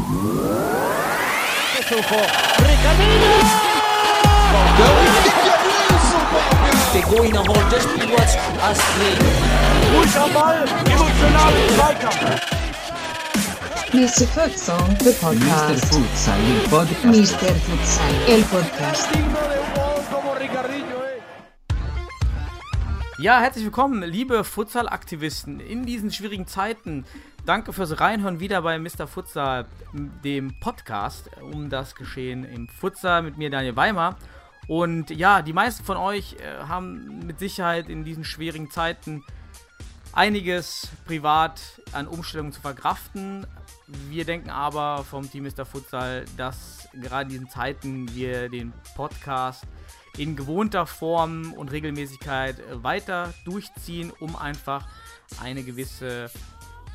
Pegou Ball, Zweikampf. Mr. Futsal, the Mr. podcast. Futsal, il podcast. Mr. Futsal, el podcast. Ja, herzlich willkommen, liebe Futsal-Aktivisten in diesen schwierigen Zeiten. Danke fürs Reinhören wieder bei Mr. Futsal, dem Podcast um das Geschehen im Futsal mit mir Daniel Weimer. Und ja, die meisten von euch äh, haben mit Sicherheit in diesen schwierigen Zeiten einiges privat an Umstellungen zu verkraften. Wir denken aber vom Team Mr. Futsal, dass gerade in diesen Zeiten wir den Podcast in gewohnter Form und Regelmäßigkeit weiter durchziehen, um einfach eine gewisse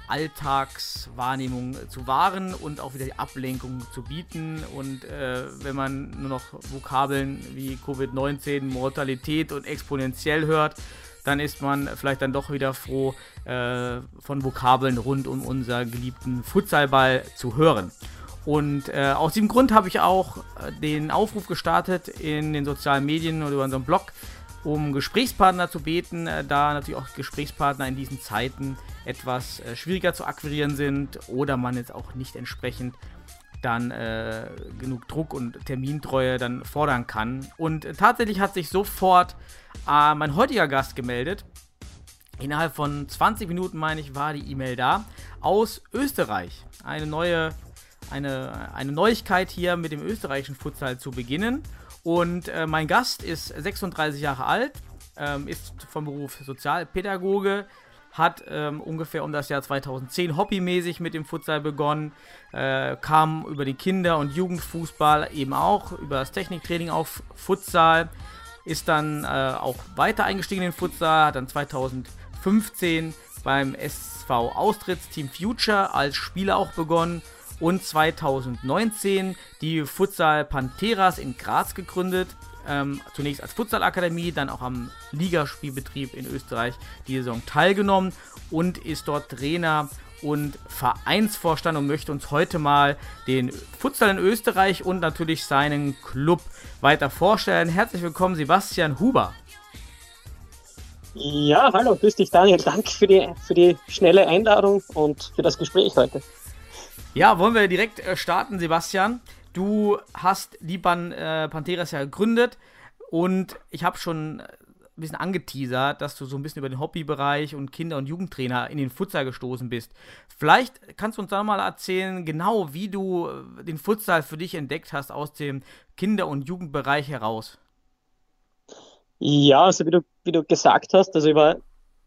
Alltagswahrnehmung äh, zu wahren und auch wieder die Ablenkung zu bieten. Und äh, wenn man nur noch Vokabeln wie Covid-19, Mortalität und exponentiell hört, dann ist man vielleicht dann doch wieder froh, äh, von Vokabeln rund um unseren geliebten Futsalball zu hören. Und äh, aus diesem Grund habe ich auch äh, den Aufruf gestartet in den sozialen Medien oder über unseren Blog, um Gesprächspartner zu beten, äh, da natürlich auch Gesprächspartner in diesen Zeiten etwas äh, schwieriger zu akquirieren sind oder man jetzt auch nicht entsprechend dann äh, genug Druck und Termintreue dann fordern kann. Und tatsächlich hat sich sofort äh, mein heutiger Gast gemeldet. Innerhalb von 20 Minuten, meine ich, war die E-Mail da. Aus Österreich. Eine neue, eine, eine Neuigkeit hier mit dem österreichischen Futsal zu beginnen. Und äh, mein Gast ist 36 Jahre alt, ähm, ist vom Beruf Sozialpädagoge, hat ähm, ungefähr um das Jahr 2010 hobbymäßig mit dem Futsal begonnen, äh, kam über den Kinder- und Jugendfußball eben auch, über das Techniktraining auf Futsal, ist dann äh, auch weiter eingestiegen in den Futsal, hat dann 2015 beim SV Austritts Team Future als Spieler auch begonnen und 2019 die Futsal Pantheras in Graz gegründet. Ähm, zunächst als Futsalakademie, dann auch am Ligaspielbetrieb in Österreich die Saison teilgenommen und ist dort Trainer und Vereinsvorstand und möchte uns heute mal den Futsal in Österreich und natürlich seinen Club weiter vorstellen. Herzlich willkommen, Sebastian Huber. Ja, hallo, grüß dich Daniel. Danke für die, für die schnelle Einladung und für das Gespräch heute. Ja, wollen wir direkt äh, starten, Sebastian. Du hast die Pan äh, Pantheras ja gegründet und ich habe schon ein bisschen angeteasert, dass du so ein bisschen über den Hobbybereich und Kinder- und Jugendtrainer in den Futsal gestoßen bist. Vielleicht kannst du uns da mal erzählen, genau wie du äh, den Futsal für dich entdeckt hast aus dem Kinder- und Jugendbereich heraus. Ja, also wie du, wie du gesagt hast, also ich war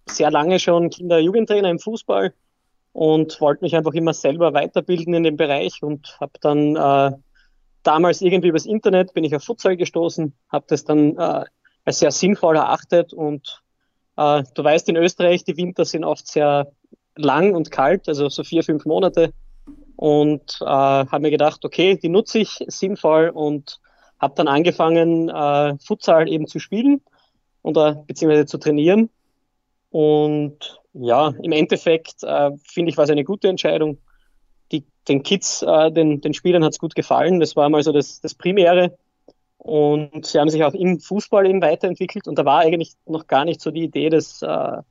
sehr lange schon Kinder-Jugendtrainer im Fußball und wollte mich einfach immer selber weiterbilden in dem Bereich und habe dann äh, damals irgendwie übers Internet bin ich auf Futsal gestoßen, habe das dann äh, als sehr sinnvoll erachtet und äh, du weißt, in Österreich, die Winter sind oft sehr lang und kalt, also so vier, fünf Monate und äh, habe mir gedacht, okay, die nutze ich sinnvoll und habe dann angefangen, äh, Futsal eben zu spielen oder beziehungsweise zu trainieren und ja, im Endeffekt äh, finde ich, war es eine gute Entscheidung. Die, den Kids, äh, den, den Spielern hat es gut gefallen. Das war mal so das, das Primäre. Und sie haben sich auch im Fußball eben weiterentwickelt. Und da war eigentlich noch gar nicht so die Idee, das äh,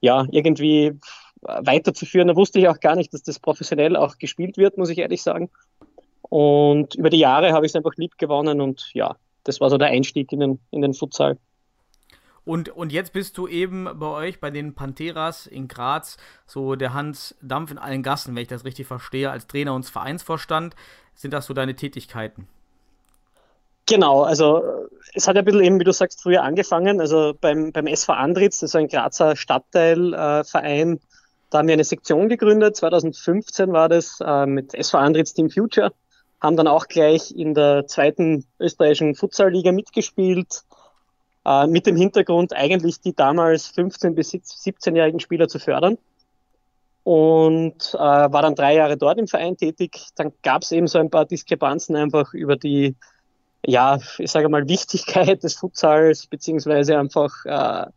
ja irgendwie weiterzuführen. Da wusste ich auch gar nicht, dass das professionell auch gespielt wird, muss ich ehrlich sagen. Und über die Jahre habe ich es einfach lieb gewonnen. Und ja, das war so der Einstieg in den, in den Futsal. Und, und jetzt bist du eben bei euch, bei den Pantheras in Graz, so der Hans Dampf in allen Gassen, wenn ich das richtig verstehe, als Trainer und Vereinsvorstand. Sind das so deine Tätigkeiten? Genau, also es hat ja ein bisschen eben, wie du sagst, früher angefangen. Also beim, beim SV Andritz, das ist ein Grazer Stadtteilverein, äh, da haben wir eine Sektion gegründet. 2015 war das äh, mit SV Andritz Team Future. Haben dann auch gleich in der zweiten österreichischen Futsalliga mitgespielt äh, mit dem Hintergrund eigentlich die damals 15- bis 17-jährigen Spieler zu fördern. Und äh, war dann drei Jahre dort im Verein tätig. Dann gab es eben so ein paar Diskrepanzen einfach über die, ja, ich sage mal, Wichtigkeit des Futsals, beziehungsweise einfach äh,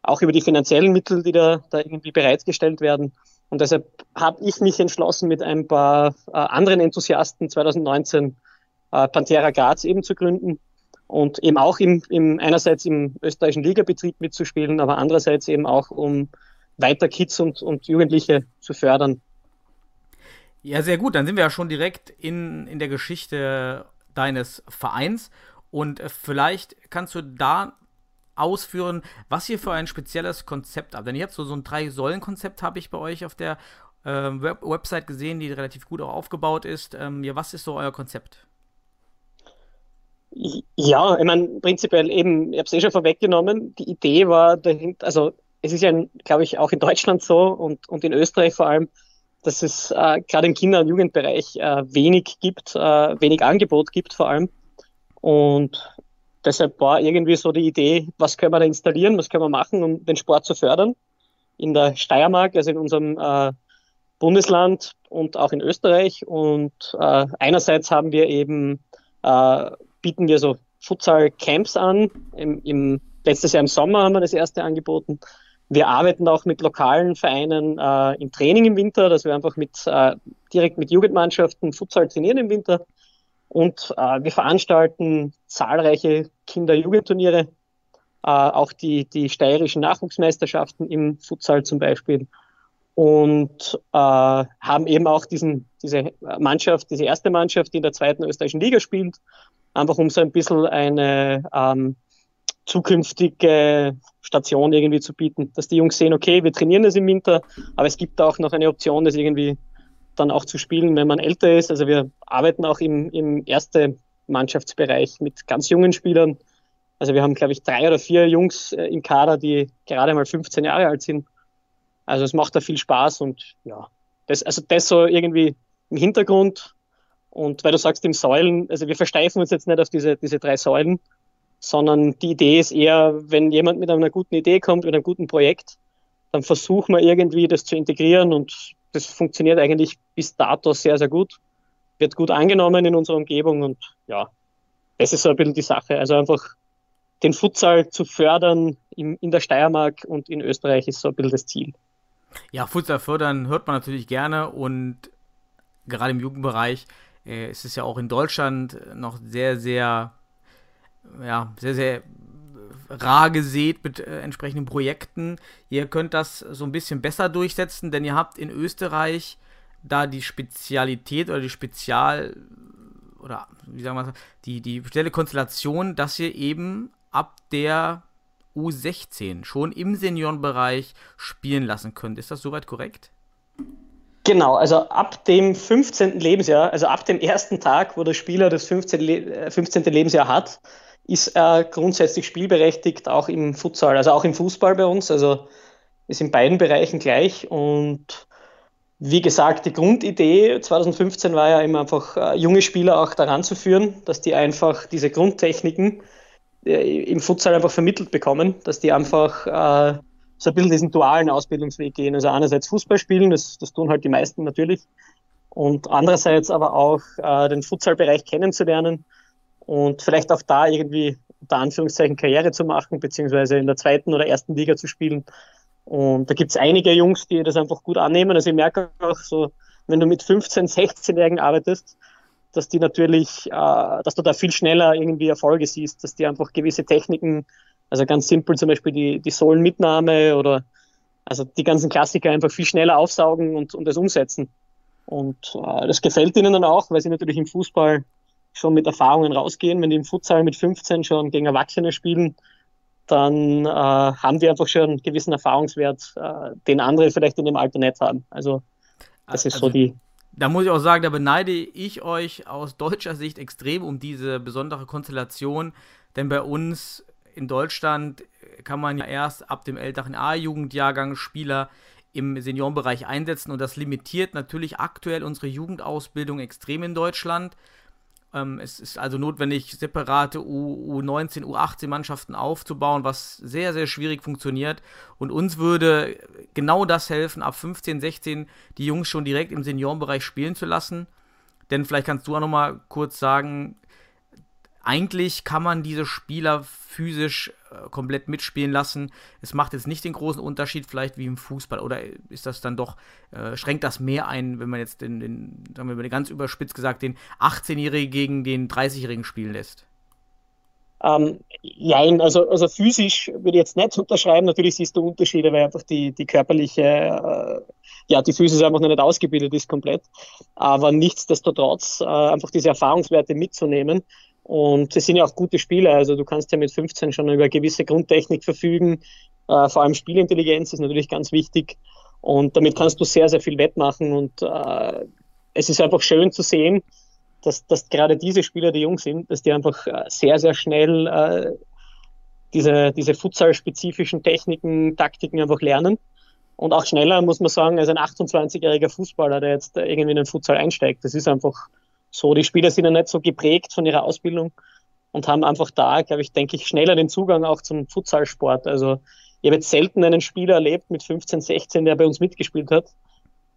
auch über die finanziellen Mittel, die da, da irgendwie bereitgestellt werden. Und deshalb habe ich mich entschlossen, mit ein paar äh, anderen Enthusiasten 2019 äh, Pantera Graz eben zu gründen und eben auch im, im, einerseits im österreichischen Ligabetrieb mitzuspielen, aber andererseits eben auch, um weiter Kids und, und Jugendliche zu fördern. Ja, sehr gut. Dann sind wir ja schon direkt in, in der Geschichte deines Vereins. Und äh, vielleicht kannst du da ausführen, was ihr für ein spezielles Konzept habt. Denn ihr habt so, so ein Drei-Säulen-Konzept, habe ich bei euch auf der äh, Web Website gesehen, die relativ gut auch aufgebaut ist. Ähm, ja, was ist so euer Konzept? Ja, ich meine, prinzipiell eben, ich habe es eh schon vorweggenommen, die Idee war dahinter, also es ist ja, glaube ich, auch in Deutschland so und, und in Österreich vor allem, dass es äh, gerade im Kinder- und Jugendbereich äh, wenig gibt, äh, wenig Angebot gibt vor allem. Und deshalb war irgendwie so die Idee, was können wir da installieren, was können wir machen, um den Sport zu fördern. In der Steiermark, also in unserem äh, Bundesland und auch in Österreich. Und äh, einerseits haben wir eben, äh, bieten wir so Futsal-Camps an. Im, im, letztes Jahr im Sommer haben wir das erste angeboten. Wir arbeiten auch mit lokalen Vereinen äh, im Training im Winter, dass wir einfach mit, äh, direkt mit Jugendmannschaften Futsal trainieren im Winter. Und äh, wir veranstalten zahlreiche Kinder-Jugendturniere, äh, auch die, die steirischen Nachwuchsmeisterschaften im Futsal zum Beispiel. Und äh, haben eben auch diesen, diese Mannschaft, diese erste Mannschaft, die in der zweiten österreichischen Liga spielt, einfach um so ein bisschen eine ähm, zukünftige Station irgendwie zu bieten, dass die Jungs sehen, okay, wir trainieren das im Winter, aber es gibt auch noch eine Option, das irgendwie dann auch zu spielen, wenn man älter ist. Also wir arbeiten auch im, im erste Mannschaftsbereich mit ganz jungen Spielern. Also wir haben, glaube ich, drei oder vier Jungs äh, im Kader, die gerade mal 15 Jahre alt sind. Also es macht da viel Spaß und ja, das, also das so irgendwie im Hintergrund. Und weil du sagst, im Säulen, also wir versteifen uns jetzt nicht auf diese, diese drei Säulen, sondern die Idee ist eher, wenn jemand mit einer guten Idee kommt, mit einem guten Projekt, dann versuchen wir irgendwie das zu integrieren und das funktioniert eigentlich bis dato sehr, sehr gut. Wird gut angenommen in unserer Umgebung und ja, das ist so ein bisschen die Sache. Also einfach den Futsal zu fördern in, in der Steiermark und in Österreich ist so ein bisschen das Ziel. Ja, Futsal fördern hört man natürlich gerne und gerade im Jugendbereich äh, ist es ja auch in Deutschland noch sehr, sehr, ja, sehr, sehr rar gesät mit äh, entsprechenden Projekten. Ihr könnt das so ein bisschen besser durchsetzen, denn ihr habt in Österreich da die Spezialität oder die Spezial oder wie sagen wir die, die spezielle Konstellation, dass ihr eben ab der U16 schon im Seniorenbereich spielen lassen könnt. Ist das soweit korrekt? Genau, also ab dem 15. Lebensjahr, also ab dem ersten Tag, wo der Spieler das 15. Le 15. Lebensjahr hat, ist er grundsätzlich spielberechtigt, auch im Futsal, also auch im Fußball bei uns. Also ist in beiden Bereichen gleich. Und wie gesagt, die Grundidee 2015 war ja immer einfach, äh, junge Spieler auch daran zu führen, dass die einfach diese Grundtechniken äh, im Futsal einfach vermittelt bekommen, dass die einfach äh, so ein bisschen diesen dualen Ausbildungsweg gehen. Also einerseits Fußball spielen, das, das tun halt die meisten natürlich, und andererseits aber auch äh, den Futsalbereich kennenzulernen und vielleicht auch da irgendwie unter Anführungszeichen Karriere zu machen, beziehungsweise in der zweiten oder ersten Liga zu spielen. Und da gibt es einige Jungs, die das einfach gut annehmen. Also ich merke auch so, wenn du mit 15-, 16-Jährigen arbeitest, dass die natürlich, äh, dass du da viel schneller irgendwie Erfolge siehst, dass die einfach gewisse Techniken, also ganz simpel zum Beispiel die, die Sohlenmitnahme oder also die ganzen Klassiker einfach viel schneller aufsaugen und, und das umsetzen. Und äh, das gefällt ihnen dann auch, weil sie natürlich im Fußball schon mit Erfahrungen rausgehen. Wenn die im Futsal mit 15 schon gegen Erwachsene spielen, dann äh, haben die einfach schon einen gewissen Erfahrungswert, äh, den andere vielleicht in dem Alter nicht haben. Also das ist also, so die. Da muss ich auch sagen, da beneide ich euch aus deutscher Sicht extrem um diese besondere Konstellation, denn bei uns in Deutschland kann man ja erst ab dem älteren A-Jugendjahrgang Spieler im Seniorenbereich einsetzen und das limitiert natürlich aktuell unsere Jugendausbildung extrem in Deutschland. Ähm, es ist also notwendig, separate U U19, U18 Mannschaften aufzubauen, was sehr, sehr schwierig funktioniert. Und uns würde genau das helfen, ab 15, 16 die Jungs schon direkt im Seniorenbereich spielen zu lassen. Denn vielleicht kannst du auch noch mal kurz sagen, eigentlich kann man diese Spieler physisch äh, komplett mitspielen lassen. Es macht jetzt nicht den großen Unterschied, vielleicht wie im Fußball. Oder ist das dann doch, äh, schränkt das mehr ein, wenn man jetzt den, den sagen wir mal ganz überspitzt gesagt, den 18-Jährigen gegen den 30-Jährigen spielen lässt? Ähm, nein, also, also physisch würde ich jetzt nicht unterschreiben. Natürlich siehst du Unterschiede, weil einfach die, die körperliche, äh, ja, die Physis einfach noch nicht ausgebildet ist komplett. Aber nichtsdestotrotz äh, einfach diese Erfahrungswerte mitzunehmen. Und es sind ja auch gute Spieler. Also du kannst ja mit 15 schon über gewisse Grundtechnik verfügen. Äh, vor allem Spielintelligenz ist natürlich ganz wichtig. Und damit kannst du sehr, sehr viel wettmachen. Und äh, es ist einfach schön zu sehen, dass, dass gerade diese Spieler, die jung sind, dass die einfach äh, sehr, sehr schnell äh, diese, diese Futsal-spezifischen Techniken, Taktiken einfach lernen. Und auch schneller, muss man sagen, als ein 28-jähriger Fußballer, der jetzt irgendwie in den Futsal einsteigt. Das ist einfach so. Die Spieler sind ja nicht so geprägt von ihrer Ausbildung und haben einfach da, glaube ich, denke ich, schneller den Zugang auch zum Futsalsport. Also ich habe jetzt selten einen Spieler erlebt mit 15, 16, der bei uns mitgespielt hat,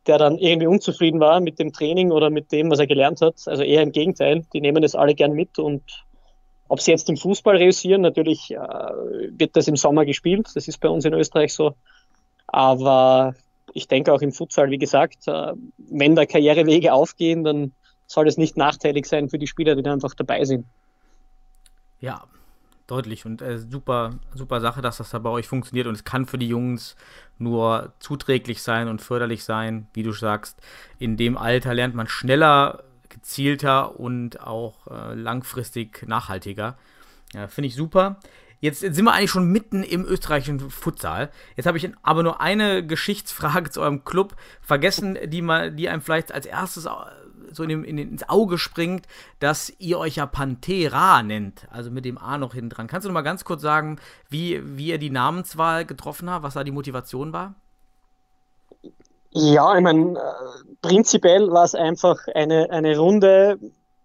der dann irgendwie unzufrieden war mit dem Training oder mit dem, was er gelernt hat. Also eher im Gegenteil, die nehmen das alle gern mit und ob sie jetzt im Fußball reüssieren, natürlich äh, wird das im Sommer gespielt, das ist bei uns in Österreich so. Aber ich denke auch im Futsal, wie gesagt, äh, wenn da Karrierewege aufgehen, dann soll es nicht nachteilig sein für die Spieler, die da einfach dabei sind. Ja, deutlich und äh, super, super Sache, dass das da bei euch funktioniert und es kann für die Jungs nur zuträglich sein und förderlich sein, wie du sagst. In dem Alter lernt man schneller, gezielter und auch äh, langfristig nachhaltiger. Ja, Finde ich super. Jetzt sind wir eigentlich schon mitten im österreichischen Futsal. Jetzt habe ich aber nur eine Geschichtsfrage zu eurem Club vergessen, die, mal, die einem vielleicht als erstes so in dem, in, ins Auge springt, dass ihr euch ja Pantera nennt, also mit dem A noch hinten dran. Kannst du noch mal ganz kurz sagen, wie, wie ihr die Namenswahl getroffen habt, was da die Motivation war? Ja, ich meine, äh, prinzipiell war es einfach eine, eine Runde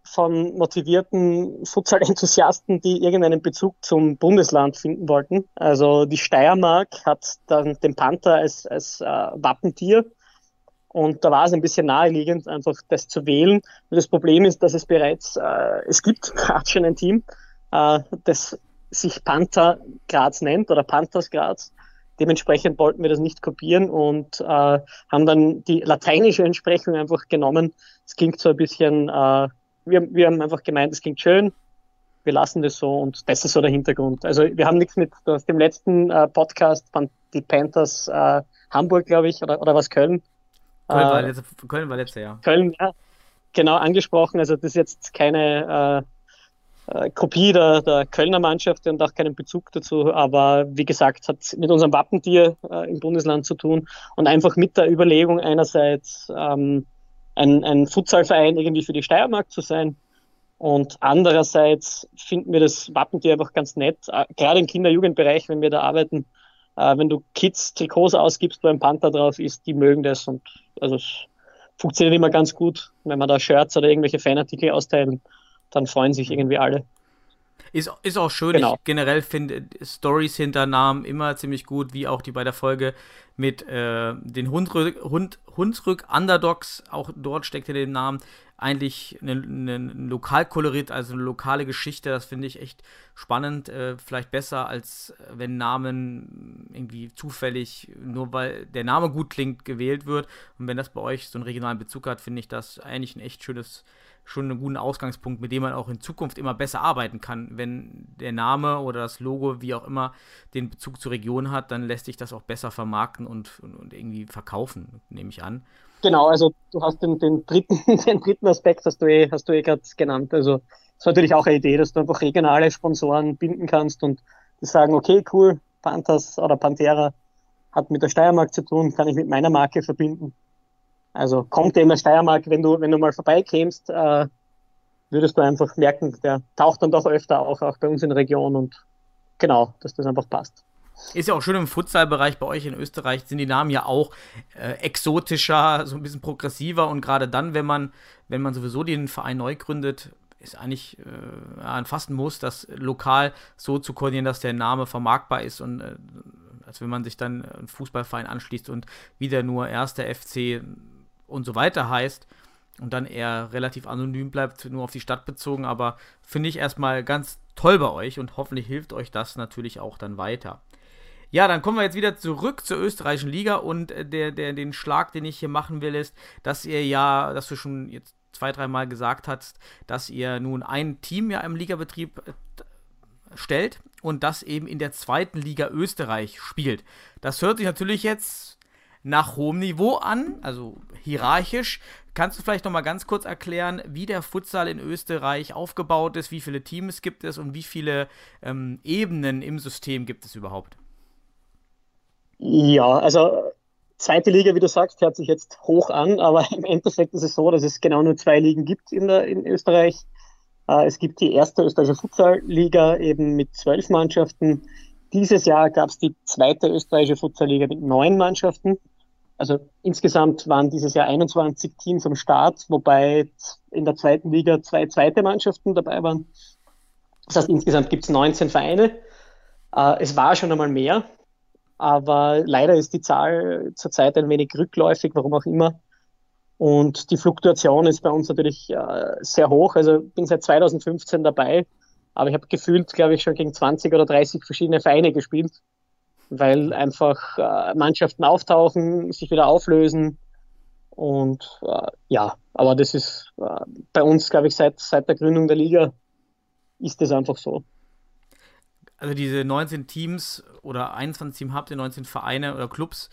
von motivierten Futsal-Enthusiasten, die irgendeinen Bezug zum Bundesland finden wollten. Also die Steiermark hat dann den Panther als, als äh, Wappentier und da war es ein bisschen naheliegend, einfach das zu wählen. Und das Problem ist, dass es bereits, äh, es gibt gerade schon ein Team, äh, das sich Panther Graz nennt oder Panthers Graz. Dementsprechend wollten wir das nicht kopieren und äh, haben dann die lateinische Entsprechung einfach genommen. Es klingt so ein bisschen, äh, wir, wir haben einfach gemeint, es klingt schön, wir lassen das so und das ist so der Hintergrund. Also wir haben nichts mit aus dem letzten äh, Podcast von die Panthers äh, Hamburg, glaube ich, oder, oder was Köln, Köln, war, äh, letzte, Köln war letztes Jahr. Köln, ja, genau angesprochen. Also das ist jetzt keine äh, äh, Kopie der, der Kölner Mannschaft und auch keinen Bezug dazu. Aber wie gesagt, hat mit unserem Wappentier äh, im Bundesland zu tun und einfach mit der Überlegung einerseits ähm, ein, ein Futsalverein irgendwie für die Steiermark zu sein. Und andererseits finden wir das Wappentier einfach ganz nett, äh, gerade im Kinder-Jugendbereich, wenn wir da arbeiten. Äh, wenn du Kids Trikots ausgibst, wo ein Panther drauf ist, die mögen das und also es funktioniert immer ganz gut, wenn man da Shirts oder irgendwelche Fanartikel austeilen, dann freuen sich irgendwie alle. Ist, ist auch schön. Genau. Ich generell finde Stories hinter Namen immer ziemlich gut, wie auch die bei der Folge mit äh, den Hundrück, Hund, Hunsrück Underdogs. Auch dort steckt hinter dem Namen eigentlich ein Lokalkolorit, also eine lokale Geschichte. Das finde ich echt spannend. Äh, vielleicht besser, als wenn Namen irgendwie zufällig, nur weil der Name gut klingt, gewählt wird. Und wenn das bei euch so einen regionalen Bezug hat, finde ich das eigentlich ein echt schönes schon einen guten Ausgangspunkt, mit dem man auch in Zukunft immer besser arbeiten kann. Wenn der Name oder das Logo, wie auch immer, den Bezug zur Region hat, dann lässt sich das auch besser vermarkten und, und, und irgendwie verkaufen, nehme ich an. Genau, also du hast den, den dritten, den dritten Aspekt hast du eh, hast du eh gerade genannt. Also das ist natürlich auch eine Idee, dass du einfach regionale Sponsoren binden kannst und die sagen, okay, cool, Panthers oder Pantera hat mit der Steiermark zu tun, kann ich mit meiner Marke verbinden. Also kommt in der Steiermark, wenn du, wenn du mal vorbeikämst, äh, würdest du einfach merken, der taucht dann doch öfter auch, auch bei uns in der Region und genau, dass das einfach passt. Ist ja auch schön im Futsalbereich bei euch in Österreich sind die Namen ja auch äh, exotischer, so ein bisschen progressiver und gerade dann, wenn man, wenn man sowieso den Verein neu gründet, ist eigentlich äh, fast ein Muss, das lokal so zu koordinieren, dass der Name vermarktbar ist und äh, als wenn man sich dann einen Fußballverein anschließt und wieder nur erster FC und so weiter heißt und dann eher relativ anonym bleibt, nur auf die Stadt bezogen. Aber finde ich erstmal ganz toll bei euch und hoffentlich hilft euch das natürlich auch dann weiter. Ja, dann kommen wir jetzt wieder zurück zur österreichischen Liga und äh, der, der, den Schlag, den ich hier machen will, ist, dass ihr ja, dass du schon jetzt zwei, dreimal gesagt hast, dass ihr nun ein Team ja im Ligabetrieb äh, stellt und das eben in der zweiten Liga Österreich spielt. Das hört sich natürlich jetzt nach hohem Niveau an, also hierarchisch. Kannst du vielleicht noch mal ganz kurz erklären, wie der Futsal in Österreich aufgebaut ist, wie viele Teams gibt es und wie viele ähm, Ebenen im System gibt es überhaupt? Ja, also zweite Liga, wie du sagst, hört sich jetzt hoch an, aber im Endeffekt ist es so, dass es genau nur zwei Ligen gibt in, der, in Österreich. Äh, es gibt die erste österreichische Futsal-Liga eben mit zwölf Mannschaften. Dieses Jahr gab es die zweite österreichische Futsal-Liga mit neun Mannschaften. Also insgesamt waren dieses Jahr 21 Teams am Start, wobei in der zweiten Liga zwei zweite Mannschaften dabei waren. Das heißt, insgesamt gibt es 19 Vereine. Äh, es war schon einmal mehr, aber leider ist die Zahl zurzeit ein wenig rückläufig, warum auch immer. Und die Fluktuation ist bei uns natürlich äh, sehr hoch. Also bin seit 2015 dabei, aber ich habe gefühlt, glaube ich, schon gegen 20 oder 30 verschiedene Vereine gespielt, weil einfach äh, Mannschaften auftauchen, sich wieder auflösen. Und äh, ja, aber das ist äh, bei uns, glaube ich, seit, seit der Gründung der Liga ist das einfach so also diese 19 Teams oder 21 Teams habt ihr, 19 Vereine oder Clubs,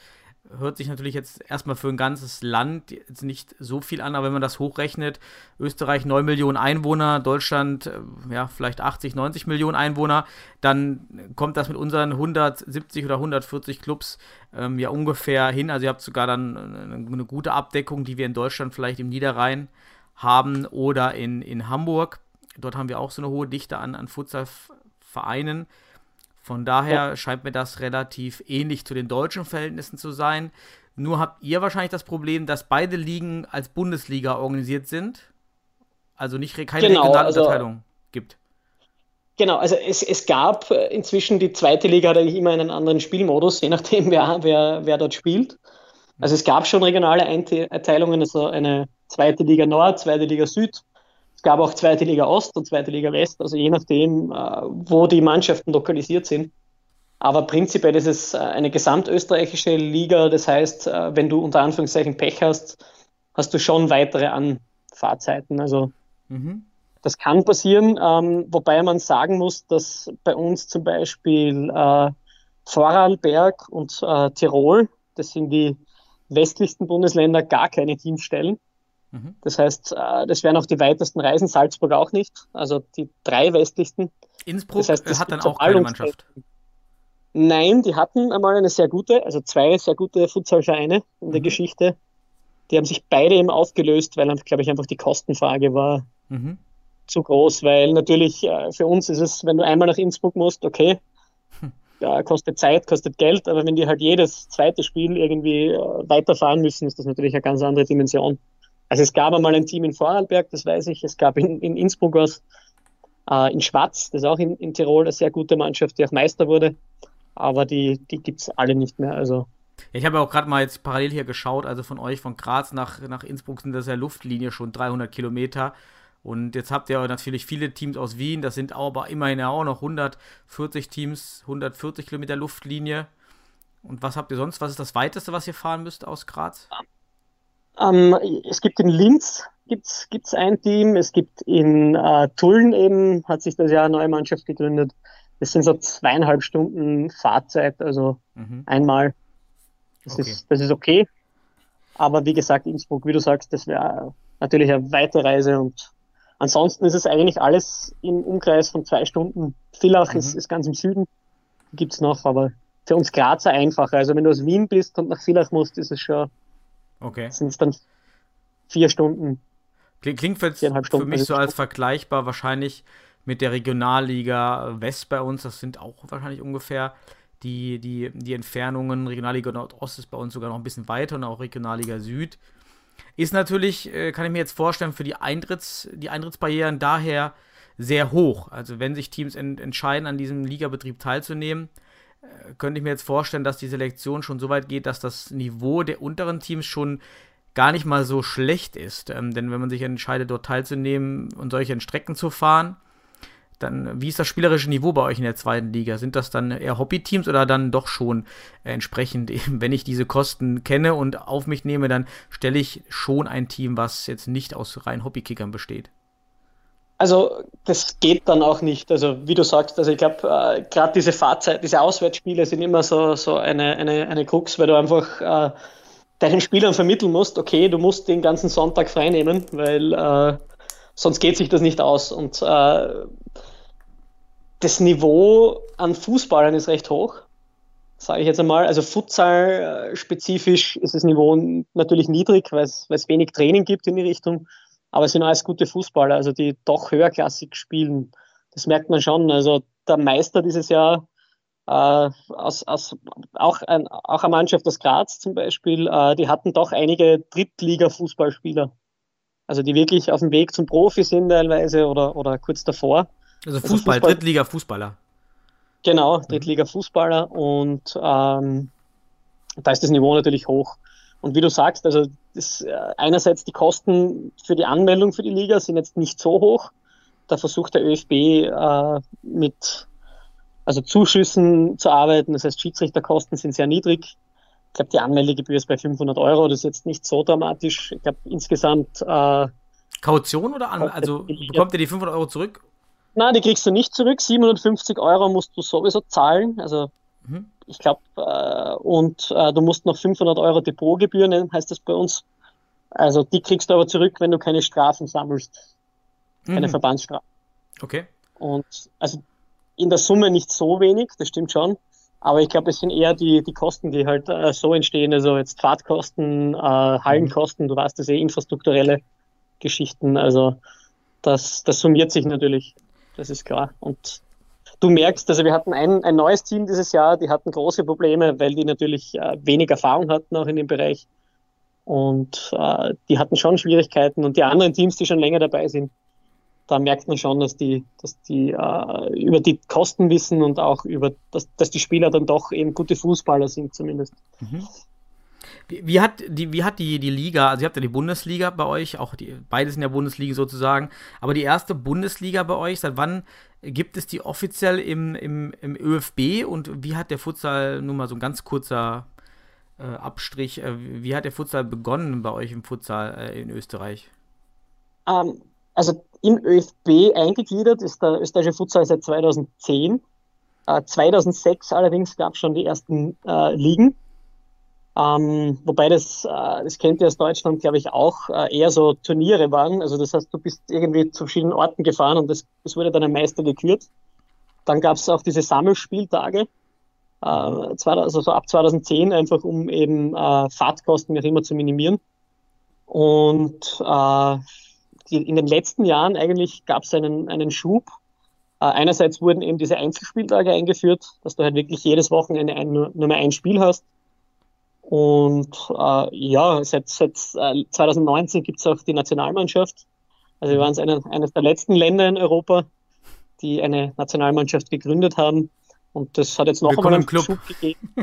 hört sich natürlich jetzt erstmal für ein ganzes Land jetzt nicht so viel an, aber wenn man das hochrechnet, Österreich 9 Millionen Einwohner, Deutschland äh, ja vielleicht 80, 90 Millionen Einwohner, dann kommt das mit unseren 170 oder 140 Clubs ähm, ja ungefähr hin. Also ihr habt sogar dann eine, gute Abdeckung, die wir in Deutschland vielleicht im Niederrhein haben oder in, in Hamburg. Dort haben wir auch so eine hohe Dichte an, an Futsal Vereinen. Von daher ja. scheint mir das relativ ähnlich zu den deutschen Verhältnissen zu sein. Nur habt ihr wahrscheinlich das Problem, dass beide Ligen als Bundesliga organisiert sind. Also nicht keine genau, regionale also, Unterteilung gibt. Genau, also es, es gab äh, inzwischen die zweite Liga hat eigentlich immer einen anderen Spielmodus, je nachdem, wer, wer, wer dort spielt. Also es gab schon regionale Einteilungen, also eine zweite Liga Nord, zweite Liga Süd gab auch zweite Liga Ost und zweite Liga West, also je nachdem, äh, wo die Mannschaften lokalisiert sind. Aber prinzipiell ist es äh, eine gesamtösterreichische Liga, das heißt, äh, wenn du unter Anführungszeichen Pech hast, hast du schon weitere Anfahrzeiten. Also mhm. das kann passieren, ähm, wobei man sagen muss, dass bei uns zum Beispiel äh, Vorarlberg und äh, Tirol, das sind die westlichsten Bundesländer, gar keine Teams stellen. Mhm. Das heißt, äh, das wären auch die weitesten Reisen, Salzburg auch nicht, also die drei westlichsten. Innsbruck das heißt, das hat dann auch keine Mannschaft. Nein, die hatten einmal eine sehr gute, also zwei sehr gute Futsalvereine in der mhm. Geschichte. Die haben sich beide eben aufgelöst, weil, glaube ich, einfach die Kostenfrage war mhm. zu groß, weil natürlich äh, für uns ist es, wenn du einmal nach Innsbruck musst, okay, hm. ja, kostet Zeit, kostet Geld, aber wenn die halt jedes zweite Spiel irgendwie äh, weiterfahren müssen, ist das natürlich eine ganz andere Dimension. Also es gab einmal ein Team in Vorarlberg, das weiß ich, es gab in, in Innsbruck was, äh, in Schwaz, das ist auch in, in Tirol eine sehr gute Mannschaft, die auch Meister wurde, aber die, die gibt es alle nicht mehr. Also ich habe auch gerade mal jetzt parallel hier geschaut, also von euch, von Graz nach, nach Innsbruck sind das ja Luftlinie schon 300 Kilometer. Und jetzt habt ihr natürlich viele Teams aus Wien, das sind aber immerhin auch noch 140 Teams, 140 Kilometer Luftlinie. Und was habt ihr sonst? Was ist das weiteste, was ihr fahren müsst aus Graz? Ähm, es gibt in Linz gibt's, gibt's ein Team, es gibt in äh, Tulln eben, hat sich das ja eine neue Mannschaft gegründet. Das sind so zweieinhalb Stunden Fahrzeit, also mhm. einmal. Das, okay. ist, das ist okay. Aber wie gesagt, Innsbruck, wie du sagst, das wäre natürlich eine weite Reise und ansonsten ist es eigentlich alles im Umkreis von zwei Stunden. Villach mhm. ist, ist ganz im Süden, gibt's noch, aber für uns Grazer einfacher. Also wenn du aus Wien bist und nach Villach musst, ist es schon Okay. Sind es dann vier Stunden. Klingt für, für mich so als vergleichbar wahrscheinlich mit der Regionalliga West bei uns. Das sind auch wahrscheinlich ungefähr die, die, die Entfernungen. Regionalliga Nordost ist bei uns sogar noch ein bisschen weiter und auch Regionalliga Süd. Ist natürlich, äh, kann ich mir jetzt vorstellen, für die, Eintritts, die Eintrittsbarrieren daher sehr hoch. Also wenn sich Teams ent entscheiden, an diesem Ligabetrieb teilzunehmen, könnte ich mir jetzt vorstellen, dass die Selektion schon so weit geht, dass das Niveau der unteren Teams schon gar nicht mal so schlecht ist. Ähm, denn wenn man sich entscheidet, dort teilzunehmen und solche Strecken zu fahren, dann, wie ist das spielerische Niveau bei euch in der zweiten Liga? Sind das dann eher Hobbyteams oder dann doch schon entsprechend, wenn ich diese Kosten kenne und auf mich nehme, dann stelle ich schon ein Team, was jetzt nicht aus rein Hobbykickern besteht? Also das geht dann auch nicht. Also wie du sagst, also ich glaube, äh, gerade diese Fahrzeit, diese Auswärtsspiele sind immer so, so eine, eine, eine Krux, weil du einfach äh, deinen Spielern vermitteln musst, okay, du musst den ganzen Sonntag freinehmen, weil äh, sonst geht sich das nicht aus. Und äh, das Niveau an Fußballern ist recht hoch, sage ich jetzt einmal. Also Futsal-spezifisch ist das Niveau natürlich niedrig, weil es wenig Training gibt in die Richtung. Aber es sind alles gute Fußballer, also die doch höherklassig spielen. Das merkt man schon. Also der Meister dieses Jahr, äh, aus, aus, auch, ein, auch eine Mannschaft aus Graz zum Beispiel, äh, die hatten doch einige Drittliga-Fußballspieler. Also die wirklich auf dem Weg zum Profi sind teilweise oder, oder kurz davor. Also Fußball, also Fußball Drittliga-Fußballer. Genau, mhm. Drittliga-Fußballer und ähm, da ist das Niveau natürlich hoch. Und wie du sagst, also das, äh, einerseits die Kosten für die Anmeldung für die Liga sind jetzt nicht so hoch. Da versucht der ÖFB äh, mit also Zuschüssen zu arbeiten. Das heißt, Schiedsrichterkosten sind sehr niedrig. Ich glaube, die Anmeldegebühr ist bei 500 Euro. Das ist jetzt nicht so dramatisch. Ich glaube, insgesamt. Äh, Kaution oder an, also bekommt ihr die 500 Euro zurück? Nein, die kriegst du nicht zurück. 750 Euro musst du sowieso zahlen. Also mhm. ich glaube, äh, und äh, du musst noch 500 Euro Depotgebühren, heißt das bei uns. Also die kriegst du aber zurück, wenn du keine Strafen sammelst. Keine mhm. Verbandsstrafen. Okay. Und also in der Summe nicht so wenig, das stimmt schon. Aber ich glaube, es sind eher die, die Kosten, die halt äh, so entstehen. Also jetzt Fahrtkosten, äh, Hallenkosten, du weißt das eh, infrastrukturelle Geschichten. Also das, das summiert sich natürlich. Das ist klar. Und du merkst, also wir hatten ein, ein neues Team dieses Jahr, die hatten große Probleme, weil die natürlich äh, wenig Erfahrung hatten auch in dem Bereich. Und äh, die hatten schon Schwierigkeiten. Und die anderen Teams, die schon länger dabei sind, da merkt man schon, dass die, dass die äh, über die Kosten wissen und auch über, dass, dass die Spieler dann doch eben gute Fußballer sind zumindest. Mhm. Wie, wie, hat die, wie hat die, die Liga, also ihr habt ja die Bundesliga bei euch, auch die, beides in der Bundesliga sozusagen, aber die erste Bundesliga bei euch, seit wann gibt es die offiziell im, im, im ÖFB und wie hat der Futsal, nur mal so ein ganz kurzer äh, Abstrich, äh, wie hat der Futsal begonnen bei euch im Futsal äh, in Österreich? Ähm, also im ÖFB eingegliedert ist der österreichische Futsal seit 2010. Äh, 2006 allerdings gab es schon die ersten äh, Ligen. Ähm, wobei das, äh, das kennt ihr aus Deutschland, glaube ich, auch äh, eher so Turniere waren. Also das heißt, du bist irgendwie zu verschiedenen Orten gefahren und das wurde dann ein Meister gekürt. Dann gab es auch diese Sammelspieltage, äh, also so ab 2010, einfach um eben äh, Fahrtkosten noch immer zu minimieren. Und äh, die, in den letzten Jahren eigentlich gab es einen, einen Schub. Äh, einerseits wurden eben diese Einzelspieltage eingeführt, dass du halt wirklich jedes Wochenende ein, nur, nur mehr ein Spiel hast. Und äh, ja, seit, seit äh, 2019 gibt es auch die Nationalmannschaft. Also wir waren eine, eines der letzten Länder in Europa, die eine Nationalmannschaft gegründet haben. Und das hat jetzt noch einmal einen Club. Schub gegeben.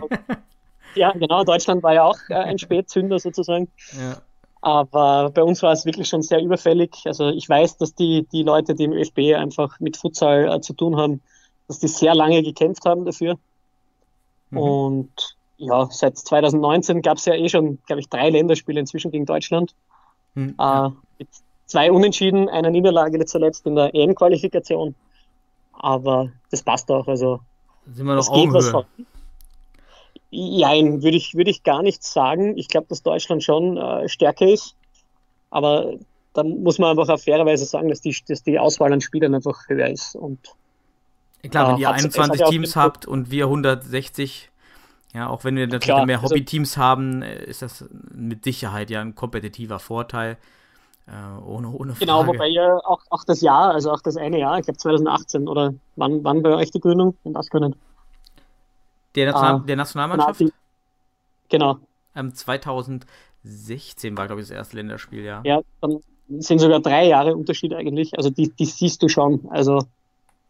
ja, genau, Deutschland war ja auch äh, ein Spätzünder sozusagen. Ja. Aber bei uns war es wirklich schon sehr überfällig. Also ich weiß, dass die, die Leute, die im ÖFB einfach mit Futsal äh, zu tun haben, dass die sehr lange gekämpft haben dafür. Mhm. Und ja, seit 2019 gab es ja eh schon, glaube ich, drei Länderspiele inzwischen gegen Deutschland. Hm. Äh, mit zwei Unentschieden, einer Niederlage zuletzt in der EM-Qualifikation. Aber das passt auch. Also sind wir noch Augenhöhe? Nein, würde ich, würde ich gar nicht sagen. Ich glaube, dass Deutschland schon äh, stärker ist. Aber dann muss man einfach auf fairerweise sagen, dass die, dass die Auswahl an Spielern einfach höher ist. Und, Klar, wenn äh, ihr 21 Teams habt und wir 160, ja, auch wenn wir natürlich Klar, mehr also Hobbyteams haben, äh, ist das mit Sicherheit ja ein kompetitiver Vorteil. Äh, ohne, ohne genau, wobei ja auch, auch das Jahr, also auch das eine Jahr, ich glaube 2018 oder wann, wann bei euch die Gründung? Und das können. Der, National, ah, der Nationalmannschaft? Genau. Ähm, 2016 war, glaube ich, das erste Länderspiel, ja. Ja, dann sind sogar drei Jahre Unterschied eigentlich. Also die, die siehst du schon. Also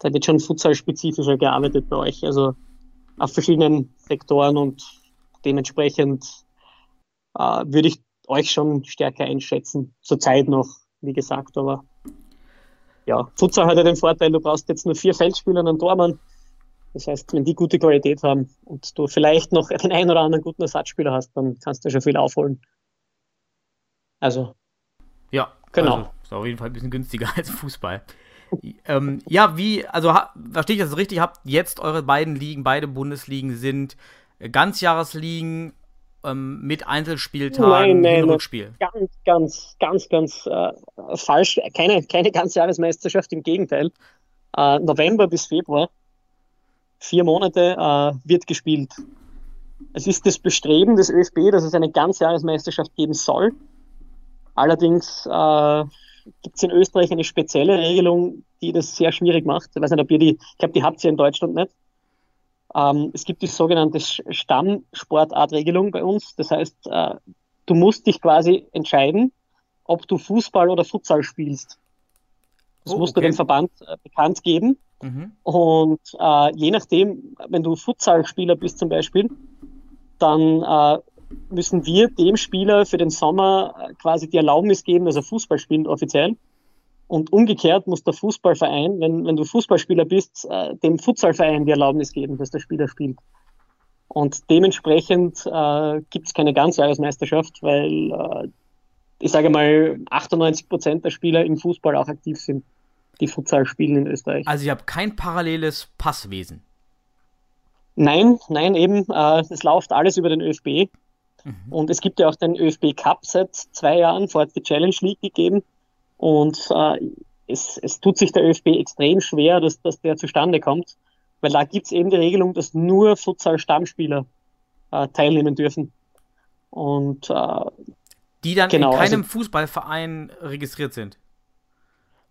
da wird schon Futsal-spezifischer gearbeitet bei euch. Also auf verschiedenen Sektoren und dementsprechend äh, würde ich euch schon stärker einschätzen. Zurzeit noch, wie gesagt, aber ja, Futsal hat ja den Vorteil, du brauchst jetzt nur vier Feldspieler und einen Tormann. Das heißt, wenn die gute Qualität haben und du vielleicht noch den einen oder anderen guten Ersatzspieler hast, dann kannst du schon viel aufholen. Also. Ja, genau. Also, ist auf jeden Fall ein bisschen günstiger als Fußball. Ähm, ja, wie, also verstehe ich das richtig? Habt jetzt eure beiden Ligen, beide Bundesligen sind Ganzjahresligen ähm, mit Einzelspieltagen, nein, nein, Rückspiel. Ganz, ganz, ganz, ganz äh, falsch. Keine, keine Ganzjahresmeisterschaft, im Gegenteil. Äh, November bis Februar, vier Monate äh, wird gespielt. Es ist das Bestreben des ÖFB, dass es eine Ganzjahresmeisterschaft geben soll. Allerdings äh, gibt es in Österreich eine spezielle Regelung, die das sehr schwierig macht. Ich weiß nicht, ob ihr die, ich glaube, die habt ihr in Deutschland nicht. Ähm, es gibt die sogenannte Stammsportartregelung bei uns. Das heißt, äh, du musst dich quasi entscheiden, ob du Fußball oder Futsal spielst. Das Oh, musst du okay. dem Verband äh, bekannt geben. Mhm. Und äh, je nachdem, wenn du Futsalspieler bist zum Beispiel, dann äh, müssen wir dem Spieler für den Sommer äh, quasi die Erlaubnis geben, dass er Fußball spielt offiziell. Und umgekehrt muss der Fußballverein, wenn, wenn du Fußballspieler bist, äh, dem Futsalverein die Erlaubnis geben, dass der Spieler spielt. Und dementsprechend äh, gibt es keine Ganzjahresmeisterschaft, weil äh, ich sage mal 98 Prozent der Spieler im Fußball auch aktiv sind, die Futsal spielen in Österreich. Also ich habe kein paralleles Passwesen. Nein, nein, eben, äh, es läuft alles über den ÖFB. Und es gibt ja auch den ÖFB Cup seit zwei Jahren, vorher hat es die Challenge League gegeben. Und äh, es, es tut sich der ÖFB extrem schwer, dass, dass der zustande kommt, weil da gibt es eben die Regelung, dass nur Futsal-Stammspieler äh, teilnehmen dürfen. Und äh, Die dann Genau, in keinem also- Fußballverein registriert sind.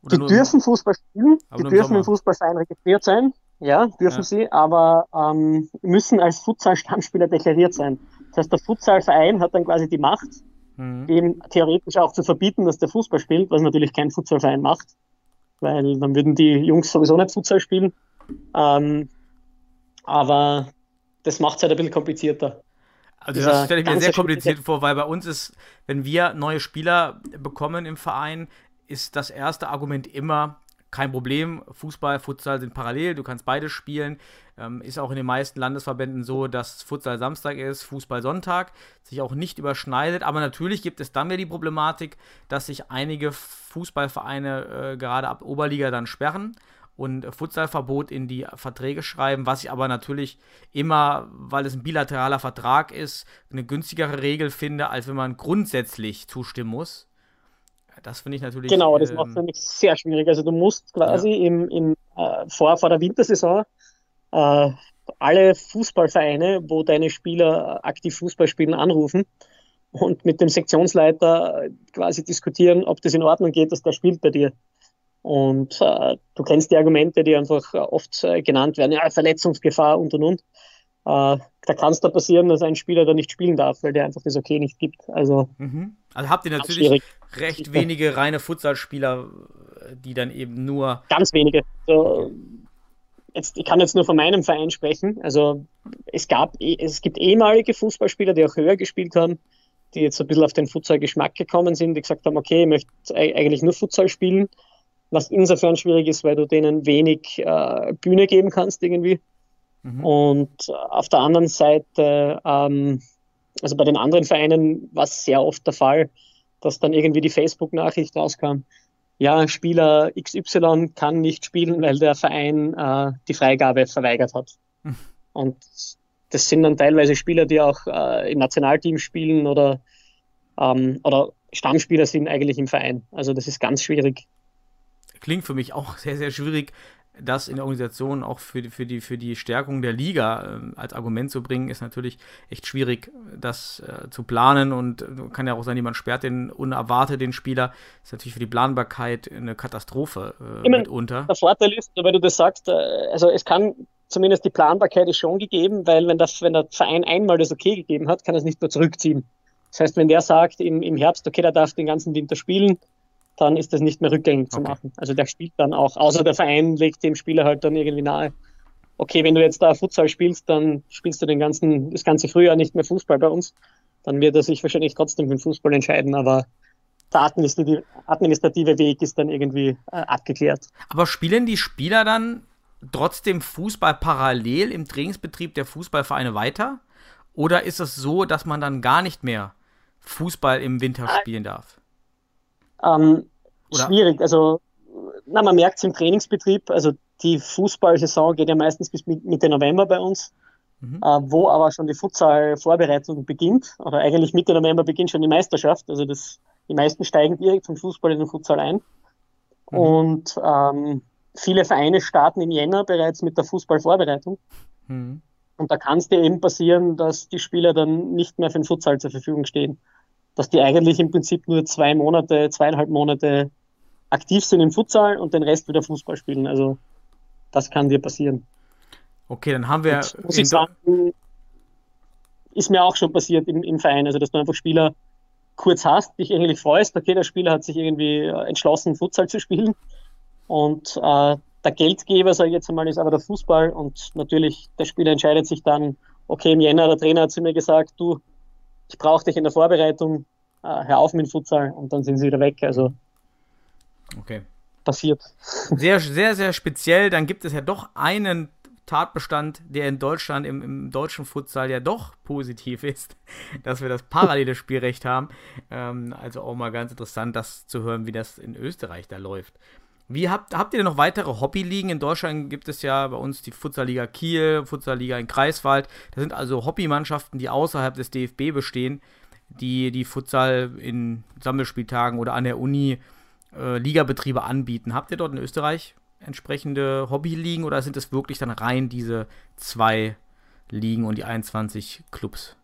Oder die dürfen Fußball spielen, die im dürfen Sommer. im Fußballverein registriert sein, ja, dürfen Ja. sie, aber ähm, müssen als Futsal-Stammspieler deklariert sein. Das heißt, der Futsalverein hat dann quasi die Macht, Mhm. dem theoretisch auch zu verbieten, dass der Fußball spielt, was natürlich kein Futsalverein macht, weil dann würden die Jungs sowieso nicht Futsal spielen. Ähm, aber das macht es halt ein bisschen komplizierter. Also das stelle ich mir sehr kompliziert vor, weil bei uns ist, wenn wir neue Spieler bekommen im Verein, ist das erste Argument immer kein Problem. Fußball, Futsal sind parallel, du kannst beides spielen. Ähm, ist auch in den meisten Landesverbänden so, dass Futsal Samstag ist, Fußball Sonntag, sich auch nicht überschneidet. Aber natürlich gibt es dann wieder die Problematik, dass sich einige Fußballvereine äh, gerade ab Oberliga dann sperren und Futsalverbot in die Verträge schreiben, was ich aber natürlich immer, weil es ein bilateraler Vertrag ist, eine günstigere Regel finde, als wenn man grundsätzlich zustimmen muss. Das finde ich natürlich. Genau, das ähm, macht es nämlich sehr schwierig. Also du musst quasi im, im, äh, vor, vor der Wintersaison äh, alle Fußballvereine, wo deine Spieler aktiv Fußball spielen, anrufen und mit dem Sektionsleiter quasi diskutieren, ob das in Ordnung geht, dass der spielt bei dir. Und äh, du kennst die Argumente, die einfach oft äh, genannt werden, ja, Verletzungsgefahr und und und. Äh, da kann es da passieren, dass ein Spieler da nicht spielen darf, weil der einfach das Okay nicht gibt. Also Mhm. Also habt ihr natürlich schwierig. recht wenige reine Futsalspieler, die dann eben nur. Ganz wenige. So, jetzt, ich kann jetzt nur von meinem Verein sprechen. Also es gab, es gibt ehemalige Fußballspieler, die auch höher gespielt haben, die jetzt ein bisschen auf den Futsal-Geschmack gekommen sind, die gesagt haben, okay, ich möchte ei- eigentlich nur Futsal spielen, was insofern schwierig ist, weil du denen wenig äh, Bühne geben kannst irgendwie. Mhm. Und äh, auf der anderen Seite, ähm, also bei den anderen Vereinen war es sehr oft der Fall, dass dann irgendwie die Facebook-Nachricht rauskam, ja, Spieler XY kann nicht spielen, weil der Verein äh, die Freigabe verweigert hat. Hm. Und das sind dann teilweise Spieler, die auch äh, im Nationalteam spielen oder, ähm, oder Stammspieler sind eigentlich im Verein. Also das ist ganz schwierig. klingt für mich auch sehr, sehr schwierig, das in der Organisation auch für die, für die, für die Stärkung der Liga ähm, als Argument zu bringen, ist natürlich echt schwierig, das äh, zu planen und äh, kann ja auch sein, jemand sperrt den unerwartet den Spieler. Ist natürlich für die Planbarkeit eine Katastrophe äh, Ich mein, mitunter. Der Vorteil ist, weil du das sagst, äh, also es kann zumindest die Planbarkeit ist schon gegeben, weil wenn, das, wenn der Verein einmal das Okay gegeben hat, kann er es nicht mehr zurückziehen. Das heißt, wenn der sagt im, im Herbst, okay, der darf den ganzen Winter spielen, dann ist das nicht mehr rückgängig zu Okay. machen. Also der spielt dann auch, außer der Verein legt dem Spieler halt dann irgendwie nahe, okay, wenn du jetzt da Futsal spielst, dann spielst du den ganzen, das ganze Frühjahr nicht mehr Fußball bei uns. Dann wird er sich wahrscheinlich trotzdem für den Fußball entscheiden, aber der administrative, administrative Weg ist dann irgendwie äh, abgeklärt. Aber spielen die Spieler dann trotzdem Fußball parallel im Trainingsbetrieb der Fußballvereine weiter? Oder ist es so, dass man dann gar nicht mehr Fußball im Winter spielen darf? Ähm, schwierig. Also, na, man merkt es im Trainingsbetrieb. Also, die Fußballsaison geht ja meistens bis Mi- Mitte November bei uns, Mhm. äh, wo aber schon die Futsal-Vorbereitung beginnt. Oder eigentlich Mitte November beginnt schon die Meisterschaft. Also, das, die meisten steigen direkt vom Fußball in den Futsal ein. Mhm. Und ähm, viele Vereine starten im Jänner bereits mit der Fußballvorbereitung. Mhm. Und da kann es dir eben passieren, dass die Spieler dann nicht mehr für den Futsal zur Verfügung stehen. Dass die eigentlich im Prinzip nur zwei Monate, zweieinhalb Monate aktiv sind im Futsal und den Rest wieder Fußball spielen. Also das kann dir passieren. Okay, dann haben wir. Und muss ich sagen, ist mir auch schon passiert im, im Verein. Also dass du einfach Spieler kurz hast, dich eigentlich freust, okay, der Spieler hat sich irgendwie äh, entschlossen, Futsal zu spielen. Und äh, der Geldgeber, sage ich jetzt einmal, ist aber der Fußball. Und natürlich, der Spieler entscheidet sich dann, okay, im Jänner, der Trainer hat zu mir gesagt, du, ich brauche dich in der Vorbereitung, hör auf mit dem Futsal. Und dann sind sie wieder weg. Also okay. passiert. Sehr, sehr, sehr speziell. Dann gibt es ja doch einen Tatbestand, der in Deutschland, im, im deutschen Futsal ja doch positiv ist, dass wir das parallele Spielrecht haben. Ähm, also auch mal ganz interessant, das zu hören, wie das in Österreich da läuft. Wie habt, habt ihr denn noch weitere Hobbyligen? In Deutschland gibt es ja bei uns die Futsalliga Kiel, Futsalliga in Kreiswald. Das sind also Hobbymannschaften, die außerhalb des DFB bestehen, die die Futsal in Sammelspieltagen oder an der Uni äh, Ligabetriebe anbieten. Habt ihr dort in Österreich entsprechende Hobbyligen oder sind es wirklich dann rein diese zwei Ligen und die 21 Clubs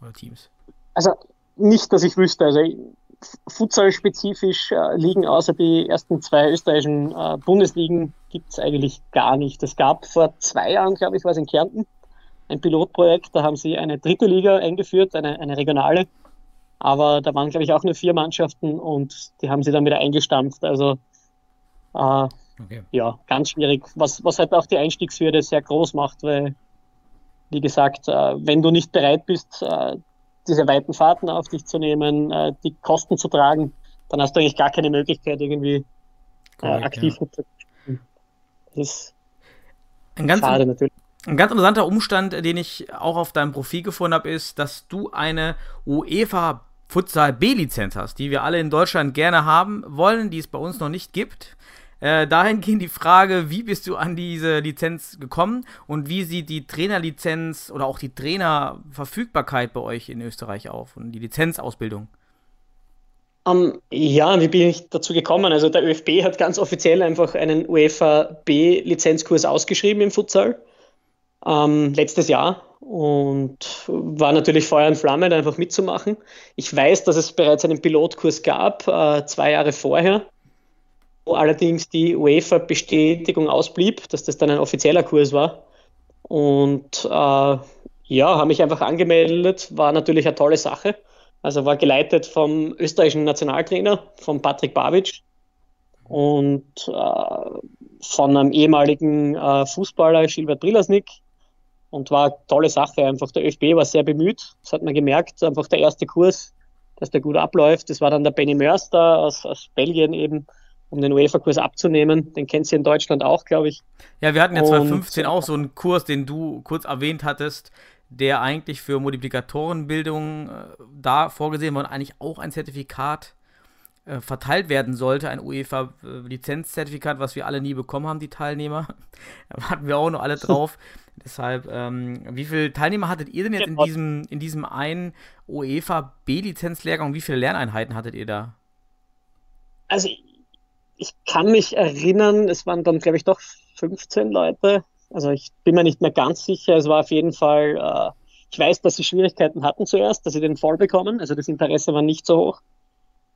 oder Teams? Also nicht, dass ich wüsste. Also Futsal-spezifisch äh, Ligen außer die ersten zwei österreichischen äh, Bundesligen gibt es eigentlich gar nicht. Es gab vor zwei Jahren, glaube ich, war es in Kärnten, ein Pilotprojekt, da haben sie eine dritte Liga eingeführt, eine, eine regionale. Aber da waren, glaube ich, auch nur vier Mannschaften und die haben sie dann wieder eingestampft. Also äh, Okay. ja, ganz schwierig, was, was halt auch die Einstiegshürde sehr groß macht, weil, wie gesagt, äh, wenn du nicht bereit bist, äh, diese weiten Fahrten auf dich zu nehmen, äh, die Kosten zu tragen, dann hast du eigentlich gar keine Möglichkeit, irgendwie äh, Korrekt, aktiv ja. zu Das ist Ein ganz, schade natürlich. Ein ganz interessanter Umstand, den ich auch auf deinem Profil gefunden habe, ist, dass du eine UEFA Futsal B-Lizenz hast, die wir alle in Deutschland gerne haben wollen, die es bei uns noch nicht gibt. Äh, dahingehend die Frage, wie bist du an diese Lizenz gekommen und wie sieht die Trainerlizenz oder auch die Trainerverfügbarkeit bei euch in Österreich auf und die Lizenzausbildung? Ähm, ja, wie bin ich dazu gekommen? Also der ÖFB hat ganz offiziell einfach einen UEFA B-Lizenzkurs ausgeschrieben im Futsal ähm, letztes Jahr und war natürlich Feuer und Flamme, da einfach mitzumachen. Ich weiß, dass es bereits einen Pilotkurs gab, äh, zwei Jahre vorher, wo allerdings die UEFA-Bestätigung ausblieb, dass das dann ein offizieller Kurs war. Und äh, ja, habe mich einfach angemeldet, war natürlich eine tolle Sache. Also war geleitet vom österreichischen Nationaltrainer, von Patrick Babic und äh, von einem ehemaligen äh, Fußballer, Gilbert Brilasnik. Und war eine tolle Sache. Einfach der ÖFB war sehr bemüht. Das hat man gemerkt. Einfach der erste Kurs, dass der gut abläuft. Das war dann der Benny Mörster aus, aus Belgien eben, um den UEFA-Kurs abzunehmen. Den kennt sie in Deutschland auch, glaube ich. Ja, wir hatten ja Und- 2015 auch so einen Kurs, den du kurz erwähnt hattest, der eigentlich für Multiplikatorenbildung äh, da vorgesehen war und eigentlich auch ein Zertifikat äh, verteilt werden sollte, ein UEFA-Lizenzzertifikat, was wir alle nie bekommen haben, die Teilnehmer. Da warten wir auch noch alle drauf. Deshalb, ähm, wie viele Teilnehmer hattet ihr denn jetzt in diesem, in diesem einen UEFA B-Lizenzlehrgang? Wie viele Lerneinheiten hattet ihr da? Also ich, ich kann mich erinnern, es waren dann, glaube ich, doch 15 Leute. Also ich bin mir nicht mehr ganz sicher. Es war auf jeden Fall, äh, ich weiß, dass sie Schwierigkeiten hatten zuerst, dass sie den voll bekommen. Also das Interesse war nicht so hoch.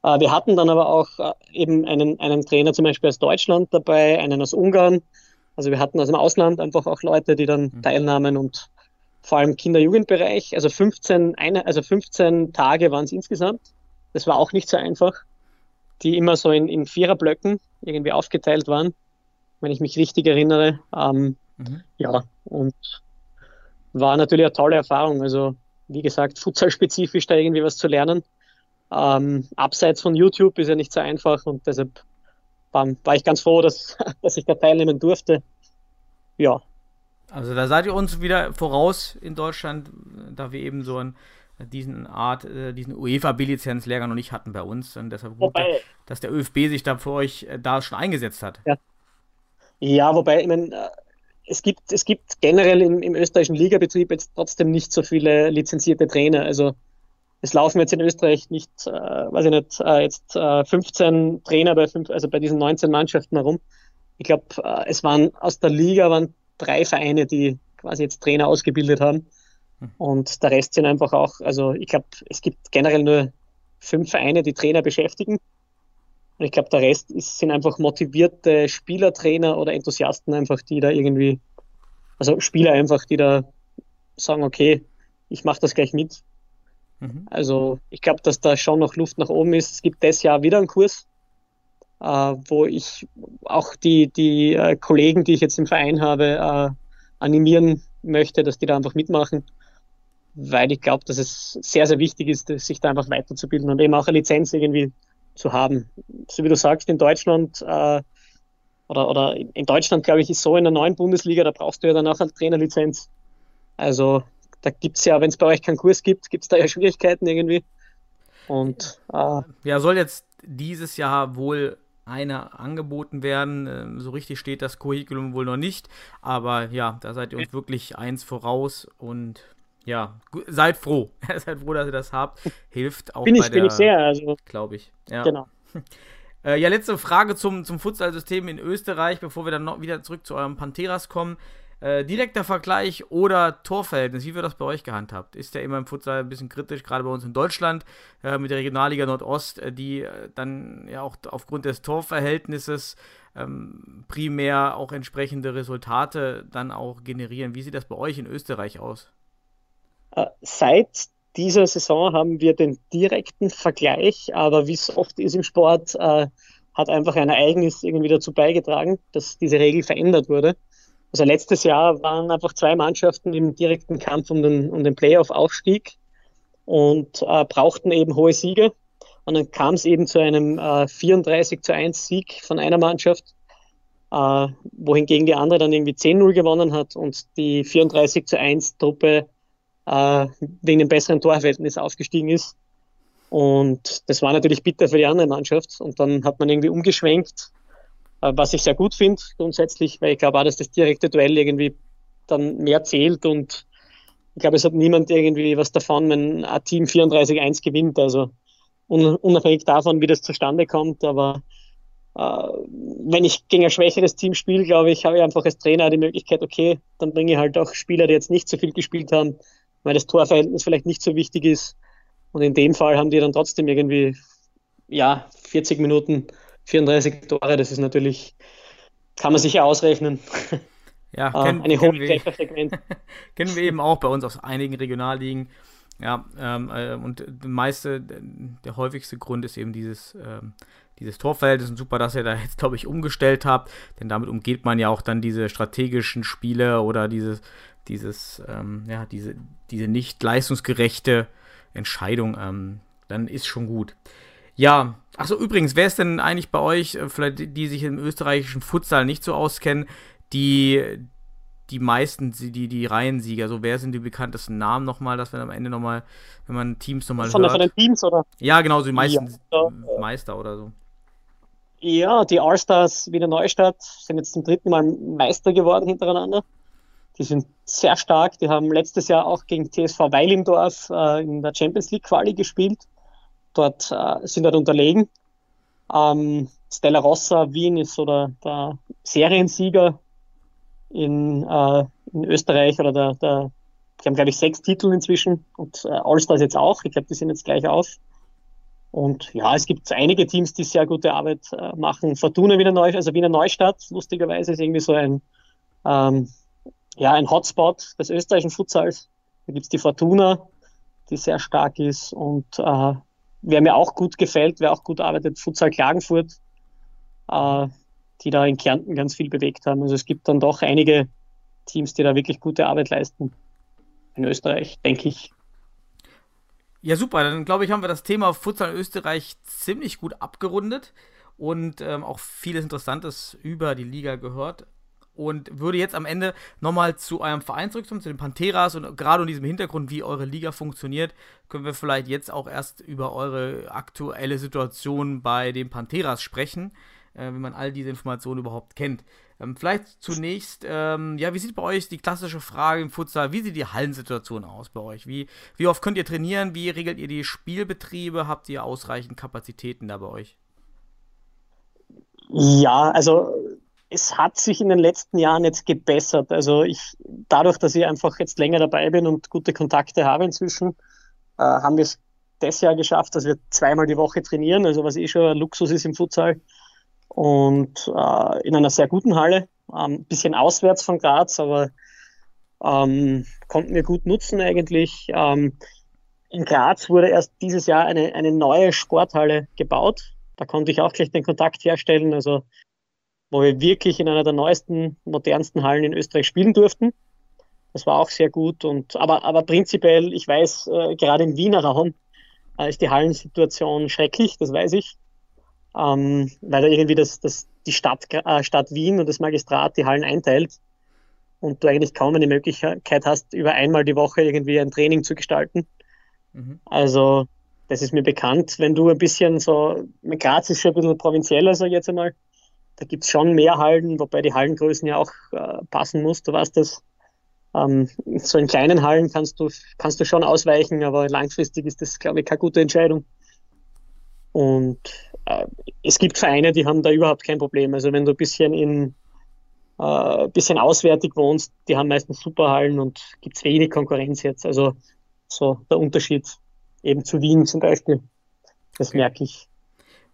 Äh, wir hatten dann aber auch äh, eben einen, einen Trainer zum Beispiel aus Deutschland dabei, einen aus Ungarn. Also wir hatten aus dem Ausland einfach auch Leute, die dann teilnahmen und vor allem Kinder-Jugendbereich. Also 15, eine, also 15 Tage waren es insgesamt. Das war auch nicht so einfach die immer so in, in Viererblöcken irgendwie aufgeteilt waren, wenn ich mich richtig erinnere. Ähm, Mhm. Ja, und war natürlich eine tolle Erfahrung. Also, wie gesagt, futsalspezifisch da irgendwie was zu lernen. Ähm, abseits von YouTube ist ja nicht so einfach und deshalb war, war ich ganz froh, dass, dass ich da teilnehmen durfte. Ja. Also da seid ihr uns wieder voraus in Deutschland, da wir eben so ein diesen Art, äh, diesen UEFA-B-Lizenz-Lehrgang noch nicht hatten bei uns. Und deshalb gut, wobei, dass der ÖFB sich da für euch äh, da schon eingesetzt hat. Ja, ja wobei, ich meine, äh, es gibt, es gibt generell im, im österreichischen Ligabetrieb jetzt trotzdem nicht so viele lizenzierte Trainer. Also es laufen jetzt in Österreich nicht, äh, weiß ich nicht, äh, jetzt äh, 15 Trainer bei fünf, also bei diesen 19 Mannschaften herum. Ich glaube, äh, es waren aus der Liga waren drei Vereine, die quasi jetzt Trainer ausgebildet haben. Hm. Und der Rest sind einfach auch, also ich glaube, es gibt generell nur fünf Vereine, die Trainer beschäftigen. Und ich glaube, der Rest ist, sind einfach motivierte Spielertrainer oder Enthusiasten einfach, die da irgendwie, also Spieler einfach, die da sagen, okay, ich mache das gleich mit. Mhm. Also ich glaube, dass da schon noch Luft nach oben ist. Es gibt das Jahr wieder einen Kurs, äh, wo ich auch die, die äh, Kollegen, die ich jetzt im Verein habe, äh, animieren möchte, dass die da einfach mitmachen, weil ich glaube, dass es sehr, sehr wichtig ist, sich da einfach weiterzubilden und eben auch eine Lizenz irgendwie zu haben. So wie du sagst, in Deutschland äh, oder, oder in Deutschland, glaube ich, ist so in der neuen Bundesliga, da brauchst du ja dann auch eine Trainerlizenz. Also da gibt es ja, wenn es bei euch keinen Kurs gibt, gibt es da ja Schwierigkeiten irgendwie. Und äh, ja, soll jetzt dieses Jahr wohl einer angeboten werden. Ähm, so richtig steht das Curriculum wohl noch nicht, aber ja, da seid ihr uns wirklich eins voraus und ja, seid froh. seid froh, dass ihr das habt. Hilft auch bin ich, bei der, bin ich sehr, also. Glaube ich. Ja. Genau. Äh, ja, letzte Frage zum, zum Futsal-System in Österreich, bevor wir dann noch wieder zurück zu eurem Pantheras kommen. Äh, direkter Vergleich oder Torverhältnis, wie wird das bei euch gehandhabt? Ist ja immer im Futsal ein bisschen kritisch, gerade bei uns in Deutschland äh, mit der Regionalliga Nordost, äh, die äh, dann ja auch aufgrund des Torverhältnisses ähm, primär auch entsprechende Resultate dann auch generieren. Wie sieht das bei euch in Österreich aus? Äh, seit dieser Saison haben wir den direkten Vergleich, aber wie es oft ist im Sport, äh, hat einfach ein Ereignis irgendwie dazu beigetragen, dass diese Regel verändert wurde. Also letztes Jahr waren einfach zwei Mannschaften im direkten Kampf um den, um den Playoff-Aufstieg und äh, brauchten eben hohe Siege. Und dann kam es eben zu einem äh, 34 zu 1 Sieg von einer Mannschaft, äh, wohingegen die andere dann irgendwie 10-0 gewonnen hat und die 34 zu 1 Truppe äh, wegen dem besseren Torverhältnis aufgestiegen ist. Und das war natürlich bitter für die andere Mannschaft. Und dann hat man irgendwie umgeschwenkt, was ich sehr gut finde grundsätzlich, weil ich glaube auch, dass das direkte Duell irgendwie dann mehr zählt und ich glaube, es hat niemand irgendwie was davon, wenn ein Team 34-1 gewinnt. Also unabhängig davon, wie das zustande kommt, aber äh, wenn ich gegen ein schwächeres Team spiele, glaube ich, habe ich einfach als Trainer die Möglichkeit, okay, dann bringe ich halt auch Spieler, die jetzt nicht so viel gespielt haben, weil das Torverhältnis vielleicht nicht so wichtig ist. Und in dem Fall haben die dann trotzdem irgendwie, ja, 40 Minuten, 34 Tore. Das ist natürlich, kann man sich ja ausrechnen. Ja, ah, kenn, eine hohe Trefferfrequenz. kennen wir eben auch bei uns aus einigen Regionalligen. Ja, ähm, äh, und der meiste, der häufigste Grund ist eben dieses, ähm, dieses Torverhältnis. Und super, dass ihr da jetzt, glaube ich, umgestellt habt, denn damit umgeht man ja auch dann diese strategischen Spiele oder dieses dieses, ähm, ja, diese, diese nicht leistungsgerechte Entscheidung, ähm, dann ist schon gut. Ja, achso, übrigens, wer ist denn eigentlich bei euch, äh, vielleicht die, die sich im österreichischen Futsal nicht so auskennen, die, die meisten, die, die Reihensieger, so wer sind die bekanntesten Namen nochmal, dass wir am Ende nochmal, wenn man Teams nochmal hört. Von den Teams, oder? Ja, genau, so die meisten ja, Meister oder so. Ja, die Allstars Wiener Neustadt sind jetzt zum dritten Mal Meister geworden hintereinander. Die sind sehr stark. Die haben letztes Jahr auch gegen TSV Weilimdorf äh, in der Champions League Quali gespielt. Dort äh, sind dort unterlegen. Ähm, Stella Rossa Wien ist oder der Seriensieger in, äh, in Österreich oder der, der die haben, glaube ich, sechs Titel inzwischen und äh, Allstars jetzt auch. Ich glaube, die sind jetzt gleich auf. Und ja, es gibt einige Teams, die sehr gute Arbeit äh, machen. Fortuna Wiener Neustadt, also Wiener Neustadt, lustigerweise ist irgendwie so ein ähm, ja, ein Hotspot des österreichischen Futsals. Da gibt es die Fortuna, die sehr stark ist. Und äh, wer mir auch gut gefällt, wer auch gut arbeitet, Futsal Klagenfurt, äh, die da in Kärnten ganz viel bewegt haben. Also es gibt dann doch einige Teams, die da wirklich gute Arbeit leisten in Österreich, denke ich. Ja, super. Dann glaube ich, haben wir das Thema Futsal Österreich ziemlich gut abgerundet und ähm, auch vieles Interessantes über die Liga gehört. Und würde jetzt am Ende nochmal zu eurem Verein zurückkommen, zu den Pantheras und gerade in diesem Hintergrund, wie eure Liga funktioniert, können wir vielleicht jetzt auch erst über eure aktuelle Situation bei den Pantheras sprechen, äh, wenn man all diese Informationen überhaupt kennt. Ähm, vielleicht zunächst, ähm, ja, wie sieht bei euch die klassische Frage im Futsal, wie sieht die Hallensituation aus bei euch? Wie, wie oft könnt ihr trainieren? Wie regelt ihr die Spielbetriebe? Habt ihr ausreichend Kapazitäten da bei euch? Ja, also es hat sich in den letzten Jahren jetzt gebessert. Also ich, dadurch, dass ich einfach jetzt länger dabei bin und gute Kontakte habe inzwischen, äh, haben wir es das Jahr geschafft, dass wir zweimal die Woche trainieren, also was eh schon ein Luxus ist im Futsal und äh, in einer sehr guten Halle, ein ähm, bisschen auswärts von Graz, aber ähm, konnten wir gut nutzen eigentlich. Ähm, in Graz wurde erst dieses Jahr eine, eine neue Sporthalle gebaut. Da konnte ich auch gleich den Kontakt herstellen, also wo wir wirklich in einer der neuesten, modernsten Hallen in Österreich spielen durften. Das war auch sehr gut. Und, aber, aber prinzipiell, ich weiß, äh, gerade im Wiener Raum äh, ist die Hallensituation schrecklich, das weiß ich ähm, weil da irgendwie das, das, die Stadt, äh, Stadt Wien und das Magistrat die Hallen einteilt und du eigentlich kaum eine Möglichkeit hast, über einmal die Woche irgendwie ein Training zu gestalten. Mhm. Also das ist mir bekannt. Wenn du ein bisschen so, Graz ist schon ein bisschen provinzieller, ich jetzt einmal, da gibt es schon mehr Hallen, wobei die Hallengrößen ja auch äh, passen muss. Du weißt das. Ähm, so in kleinen Hallen kannst du, kannst du schon ausweichen, aber langfristig ist das, glaube ich, keine gute Entscheidung. Und äh, es gibt Vereine, die haben da überhaupt kein Problem. Also wenn du ein bisschen in äh, bisschen auswärtig wohnst, die haben meistens Superhallen und gibt es wenig Konkurrenz jetzt. Also so der Unterschied eben zu Wien zum Beispiel. Das merke ich.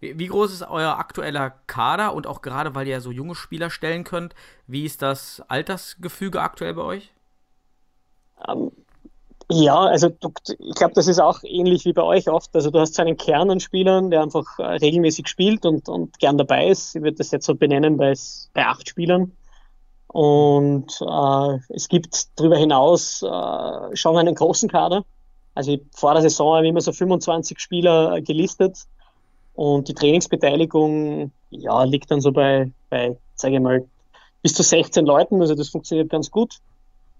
Wie, groß ist euer aktueller Kader und auch gerade, weil ihr so junge Spieler stellen könnt, wie ist das Altersgefüge aktuell bei euch? Ähm, ja, also du, ich glaube, das ist auch ähnlich wie bei euch oft. Also du hast so einen Kern an Spielern, der einfach äh, regelmäßig spielt und, und gern dabei ist. Ich würde das jetzt so benennen bei, bei acht Spielern. Und äh, es gibt darüber hinaus äh, schon einen großen Kader. Also vor der Saison haben wir immer so 25 Spieler gelistet. Und die Trainingsbeteiligung ja, liegt dann so bei, bei sage ich mal, bis zu 16 Leuten. Also das funktioniert ganz gut.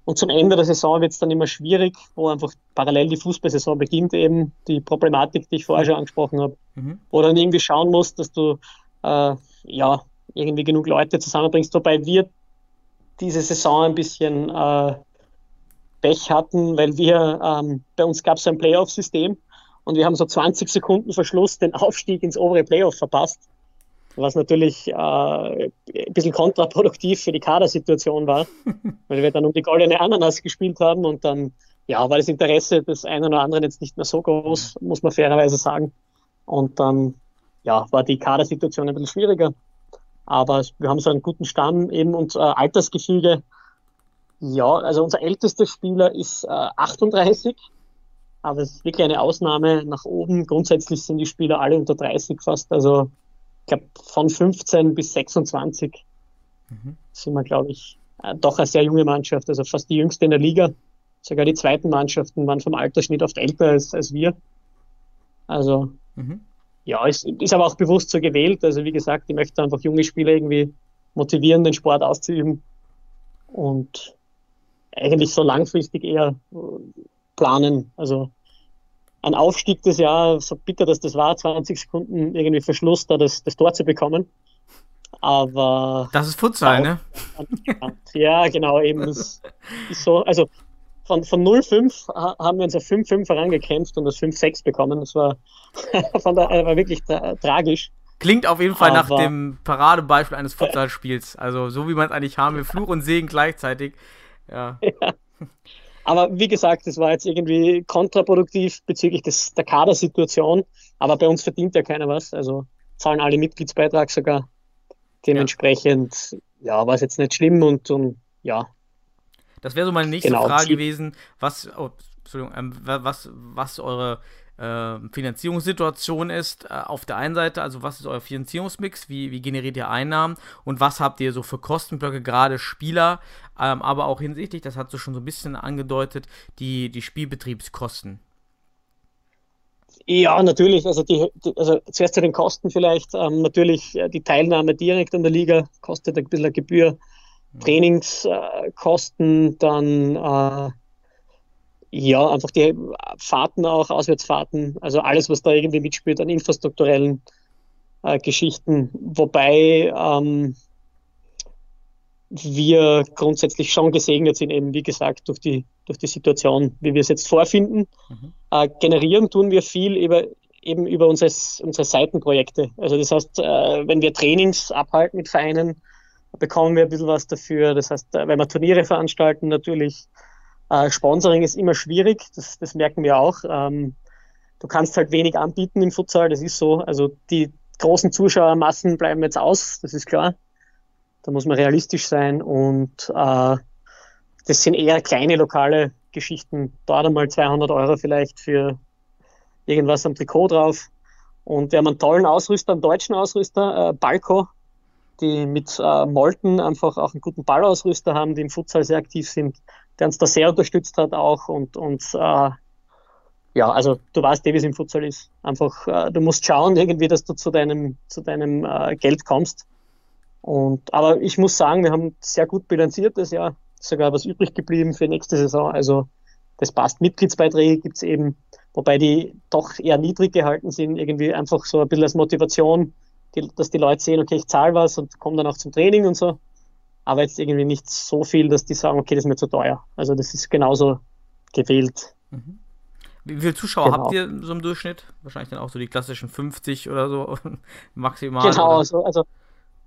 Und zum Ende der Saison wird es dann immer schwierig, wo einfach parallel die Fußballsaison beginnt, eben die Problematik, die ich vorher schon angesprochen habe. Mhm. Wo dann irgendwie schauen musst, dass du äh, ja irgendwie genug Leute zusammenbringst, wobei wir diese Saison ein bisschen äh, Pech hatten, weil wir ähm, bei uns gab es ein Playoff-System und wir haben so 20 Sekunden Verschluss den Aufstieg ins obere Playoff verpasst was natürlich äh, ein bisschen kontraproduktiv für die Kadersituation war, weil wir dann um die goldene Ananas gespielt haben und dann ja, war das Interesse des einen oder anderen jetzt nicht mehr so groß, muss man fairerweise sagen. Und dann ja, war die Kadersituation ein bisschen schwieriger. Aber wir haben so einen guten Stamm eben und äh, Altersgefüge. Ja, also unser ältester Spieler ist äh, 38, aber es ist wirklich eine Ausnahme nach oben. Grundsätzlich sind die Spieler alle unter 30 fast. Also ich glaube, von 15 bis 26 mhm. sind wir, glaube ich, äh, doch eine sehr junge Mannschaft, also fast die jüngste in der Liga. Sogar die zweiten Mannschaften waren vom Altersschnitt oft älter als, als wir. Also, mhm. ja, ist, ist aber auch bewusst so gewählt. Also, wie gesagt, ich möchte einfach junge Spieler irgendwie motivieren, den Sport auszuüben und eigentlich so langfristig eher planen. Also, ein Aufstieg das Jahr, so bitter dass das war, 20 Sekunden irgendwie Verschluss, da das, das Tor zu bekommen. Aber. Das ist Futsal, ne? Ja, genau, eben. Das ist so, also von, von 0-5 haben wir uns auf 5-5 herangekämpft und das 5-6 bekommen. Das war, von der, war wirklich tra tragisch. Klingt auf jeden Fall Aber, nach dem Paradebeispiel eines Futsalspiels. Also so wie man es eigentlich haben will, Fluch und Segen gleichzeitig. Ja. ja. Aber wie gesagt, das war jetzt irgendwie kontraproduktiv bezüglich des, der Kadersituation. Aber bei uns verdient ja keiner was. Also zahlen alle Mitgliedsbeitrag sogar. Dementsprechend, ja, ja war es jetzt nicht schlimm und, und ja. Das wäre so meine nächste genau. Frage gewesen. Was, oh, Entschuldigung, ähm, was, was eure äh, Finanzierungssituation ist. Äh, auf der einen Seite, also was ist euer Finanzierungsmix, wie, wie generiert ihr Einnahmen und was habt ihr so für Kostenblöcke, gerade Spieler, ähm, aber auch hinsichtlich, das hast du schon so ein bisschen angedeutet, die, die Spielbetriebskosten. Ja, natürlich. Also, die, also zuerst zu den Kosten vielleicht. Ähm, natürlich äh, die Teilnahme direkt an der Liga kostet ein bisschen eine Gebühr. Trainingskosten, äh, dann ja, einfach die Fahrten auch, Auswärtsfahrten, also alles, was da irgendwie mitspielt an infrastrukturellen äh, Geschichten. Wobei ähm, wir grundsätzlich schon gesegnet sind, eben wie gesagt, durch die, durch die Situation, wie wir es jetzt vorfinden. Mhm. Äh, generieren tun wir viel über, eben über unsere, unsere Seitenprojekte. Also das heißt, äh, wenn wir Trainings abhalten mit Vereinen, bekommen wir ein bisschen was dafür. Das heißt, äh, wenn wir Turniere veranstalten, natürlich äh, Sponsoring ist immer schwierig, das, das merken wir auch. Ähm, du kannst halt wenig anbieten im Futsal, das ist so. Also die großen Zuschauermassen bleiben jetzt aus, das ist klar. Da muss man realistisch sein und äh, das sind eher kleine lokale Geschichten. Dort einmal 200 Euro vielleicht für irgendwas am Trikot drauf. Und wir haben einen tollen Ausrüster, einen deutschen Ausrüster, äh, Balco, die mit äh, Molten einfach auch einen guten Ballausrüster haben, die im Futsal sehr aktiv sind, der uns da sehr unterstützt hat auch und, und äh, ja, also du weißt eh, wie es im Futsal ist. Einfach, äh, du musst schauen irgendwie, dass du zu deinem, zu deinem äh, Geld kommst. Und, aber ich muss sagen, wir haben sehr gut bilanziert das Jahr, sogar was übrig geblieben für nächste Saison. Also das passt. Mitgliedsbeiträge gibt es eben, wobei die doch eher niedrig gehalten sind, irgendwie einfach so ein bisschen als Motivation, die, dass die Leute sehen, okay, ich zahle was und komme dann auch zum Training und so. Aber jetzt irgendwie nicht so viel, dass die sagen, okay, das ist mir zu teuer. Also das ist genauso gewählt. Mhm. Wie viele Zuschauer genau. habt ihr so im Durchschnitt? Wahrscheinlich dann auch so die klassischen 50 oder so maximal. Genau, also, also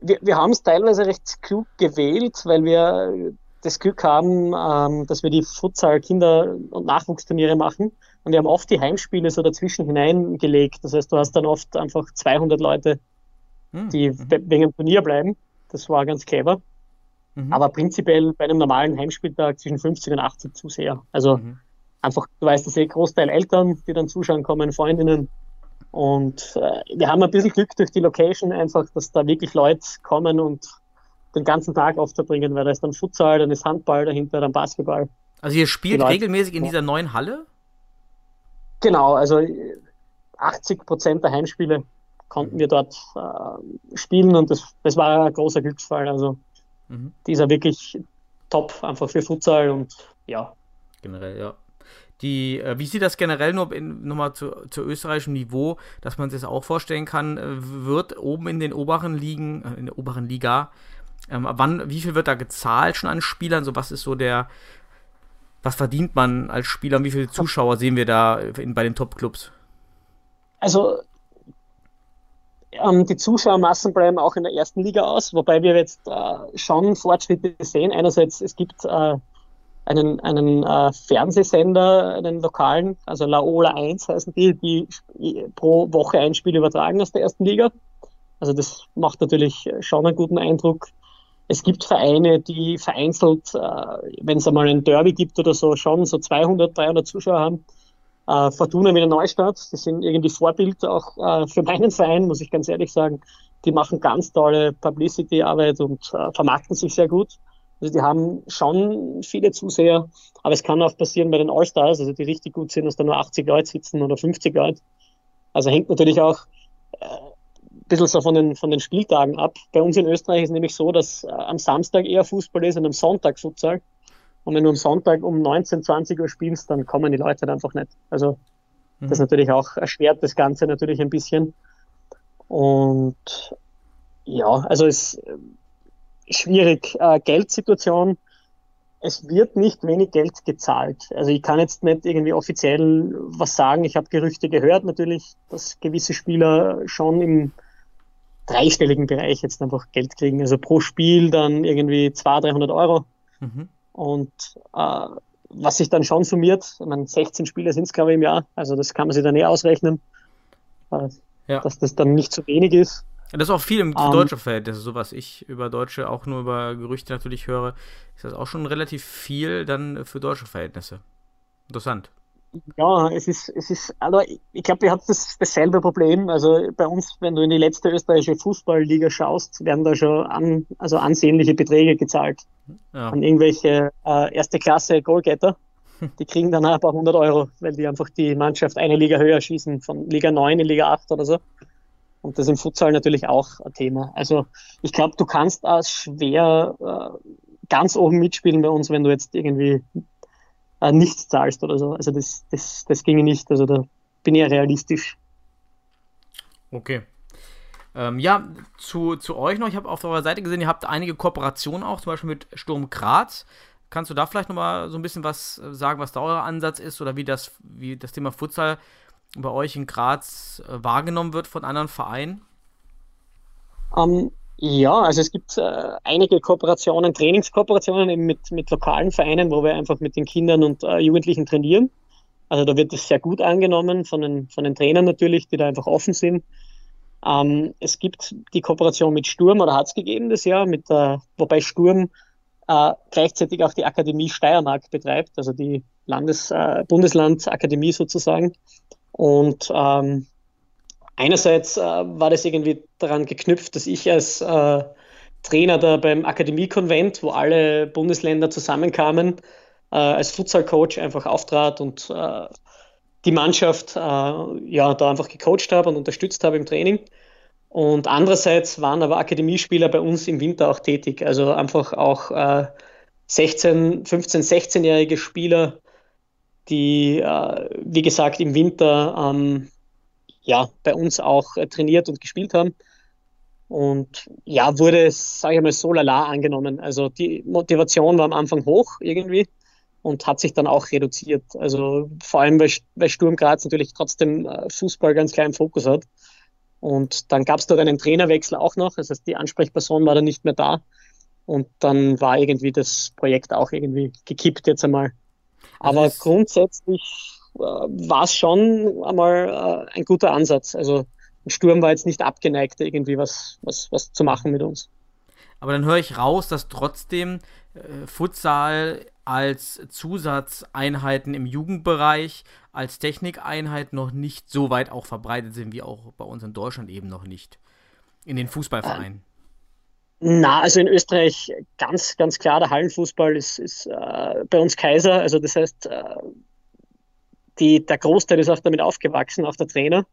wir, wir haben es teilweise recht klug gewählt, weil wir das Glück haben, ähm, dass wir die Futsal-Kinder- und Nachwuchsturniere machen. Und wir haben oft die Heimspiele so dazwischen hineingelegt. Das heißt, du hast dann oft einfach 200 Leute, hm, die mhm. wegen dem Turnier bleiben. Das war ganz clever. Mhm. Aber prinzipiell bei einem normalen Heimspieltag zwischen 50 und 80 Zuseher. Also mhm. einfach, du weißt, dass eh Großteil Eltern, die dann zuschauen kommen, Freundinnen. Und äh, wir haben ein bisschen Glück durch die Location einfach, dass da wirklich Leute kommen und den ganzen Tag oft verbringen, weil da ist dann Futsal, dann ist Handball dahinter, dann Basketball. Also ihr spielt regelmäßig in dieser neuen Halle? Genau, also 80 Prozent der Heimspiele konnten wir dort äh, spielen und das, das war ein großer Glücksfall. Also mhm. die ist ja wirklich top, einfach für Futsal und ja. Generell, ja. Die, äh, wie sieht das generell nur nochmal zu, zu österreichischem Niveau, dass man sich das auch vorstellen kann, äh, wird oben in den oberen Ligen, äh, in der oberen Liga, ähm, wann, wie viel wird da gezahlt schon an Spielern? So, was ist so der, was verdient man als Spieler und wie viele Zuschauer sehen wir da in, bei den Top-Clubs? Also ähm, die Zuschauermassen bleiben auch in der ersten Liga aus, wobei wir jetzt äh, schon Fortschritte sehen. Einerseits, es gibt äh, einen, einen äh, Fernsehsender, einen lokalen, also Laola 1 heißen die, die pro Woche ein Spiel übertragen aus der ersten Liga. Also das macht natürlich schon einen guten Eindruck. Es gibt Vereine, die vereinzelt, äh, wenn es einmal ein Derby gibt oder so, schon so 200, 300 Zuschauer haben. Äh, Fortuna Wiener Neustadt, die sind irgendwie Vorbild auch äh, für meinen Verein, muss ich ganz ehrlich sagen. Die machen ganz tolle Publicity-Arbeit und äh, vermarkten sich sehr gut. Also die haben schon viele Zuseher, aber es kann auch passieren bei den All-Stars, also die richtig gut sind, dass da nur 80 Leute sitzen oder 50 Leute. Also hängt natürlich auch äh, ein bisschen so von den, von den Spieltagen ab. Bei uns in Österreich ist nämlich so, dass äh, am Samstag eher Fußball ist und am Sonntag Futsal. Und wenn du am Sonntag um 19, 20 Uhr spielst, dann kommen die Leute halt einfach nicht. Also mhm. das natürlich auch erschwert das Ganze natürlich ein bisschen. Und ja, also es ist schwierig. Äh, Geldsituation, es wird nicht wenig Geld gezahlt. Also ich kann jetzt nicht irgendwie offiziell was sagen. Ich habe Gerüchte gehört natürlich, dass gewisse Spieler schon im dreistelligen Bereich jetzt einfach Geld kriegen. Also pro Spiel dann irgendwie 200, 300 Euro. Mhm. Und äh, was sich dann schon summiert, ich meine, 16 Spiele sind es, glaube ich, im Jahr, also das kann man sich dann eh ausrechnen, äh, ja. dass das dann nicht zu wenig ist. Ja, das ist auch viel im um, ähm, deutschen Verhältnis, so was ich über Deutsche auch nur über Gerüchte natürlich höre, ist das auch schon relativ viel dann für deutsche Verhältnisse. Interessant. Ja, es ist, es ist, also ich glaube, ihr habt das, dasselbe Problem. Also bei uns, wenn du in die letzte österreichische Fußballliga schaust, werden da schon an, also ansehnliche Beträge gezahlt ja. an irgendwelche äh, erste Klasse Goalgetter. die kriegen dann ein paar hundert Euro, weil die einfach die Mannschaft eine Liga höher schießen, von Liga 9 in Liga 8 oder so. Und das ist im Futsal natürlich auch ein Thema. Also ich glaube, du kannst auch schwer äh, ganz oben mitspielen bei uns, wenn du jetzt irgendwie äh, nichts zahlst oder so. Also das, das, das ginge nicht. Also da bin ich ja realistisch. Okay. Ähm, ja, zu, zu euch noch. Ich habe auf eurer Seite gesehen, ihr habt einige Kooperationen auch, zum Beispiel mit Sturm Graz. Kannst du da vielleicht nochmal so ein bisschen was sagen, was da euer Ansatz ist oder wie das, wie das Thema Futsal bei euch in Graz äh, wahrgenommen wird von anderen Vereinen? Um, ähm, ja, also es gibt äh, einige Kooperationen, Trainingskooperationen eben mit, mit lokalen Vereinen, wo wir einfach mit den Kindern und äh, Jugendlichen trainieren. Also da wird es sehr gut angenommen von den, von den Trainern natürlich, die da einfach offen sind. Ähm, es gibt die Kooperation mit Sturm oder hat es gegeben das Jahr, mit, äh, wobei Sturm äh, gleichzeitig auch die Akademie Steiermark betreibt, also die Landes-, äh, Bundeslandakademie sozusagen. Und ähm, einerseits äh, war das irgendwie daran geknüpft, dass ich als äh, Trainer da beim Akademiekonvent, wo alle Bundesländer zusammenkamen, äh, als Futsal-Coach einfach auftrat und äh, die Mannschaft äh, ja da einfach gecoacht habe und unterstützt habe im Training. Und andererseits waren aber Akademiespieler bei uns im Winter auch tätig. Also einfach auch äh, 16, 15, 16-jährige Spieler, die, äh, wie gesagt, im Winter ähm, ja, bei uns auch äh, trainiert und gespielt haben. Und ja, wurde, sage ich mal, so lala angenommen. Also die Motivation war am Anfang hoch irgendwie und hat sich dann auch reduziert. Also vor allem, weil, weil Sturm Graz natürlich trotzdem äh, Fußball ganz klar im Fokus hat. Und dann gab es dort einen Trainerwechsel auch noch. Das heißt, die Ansprechperson war dann nicht mehr da. Und dann war irgendwie das Projekt auch irgendwie gekippt jetzt einmal. Also Aber grundsätzlich war es schon einmal äh, ein guter Ansatz. Also ein Sturm war jetzt nicht abgeneigt, irgendwie was, was, was zu machen mit uns. Aber dann höre ich raus, dass trotzdem äh, Futsal als Zusatzeinheiten im Jugendbereich, als Technikeinheit noch nicht so weit auch verbreitet sind wie auch bei uns in Deutschland eben noch nicht. In den Fußballvereinen. Na, also in Österreich ganz, ganz klar, der Hallenfußball ist, ist äh, bei uns Kaiser. Also das heißt, äh, die, der Großteil ist auch damit aufgewachsen, auch der Trainer.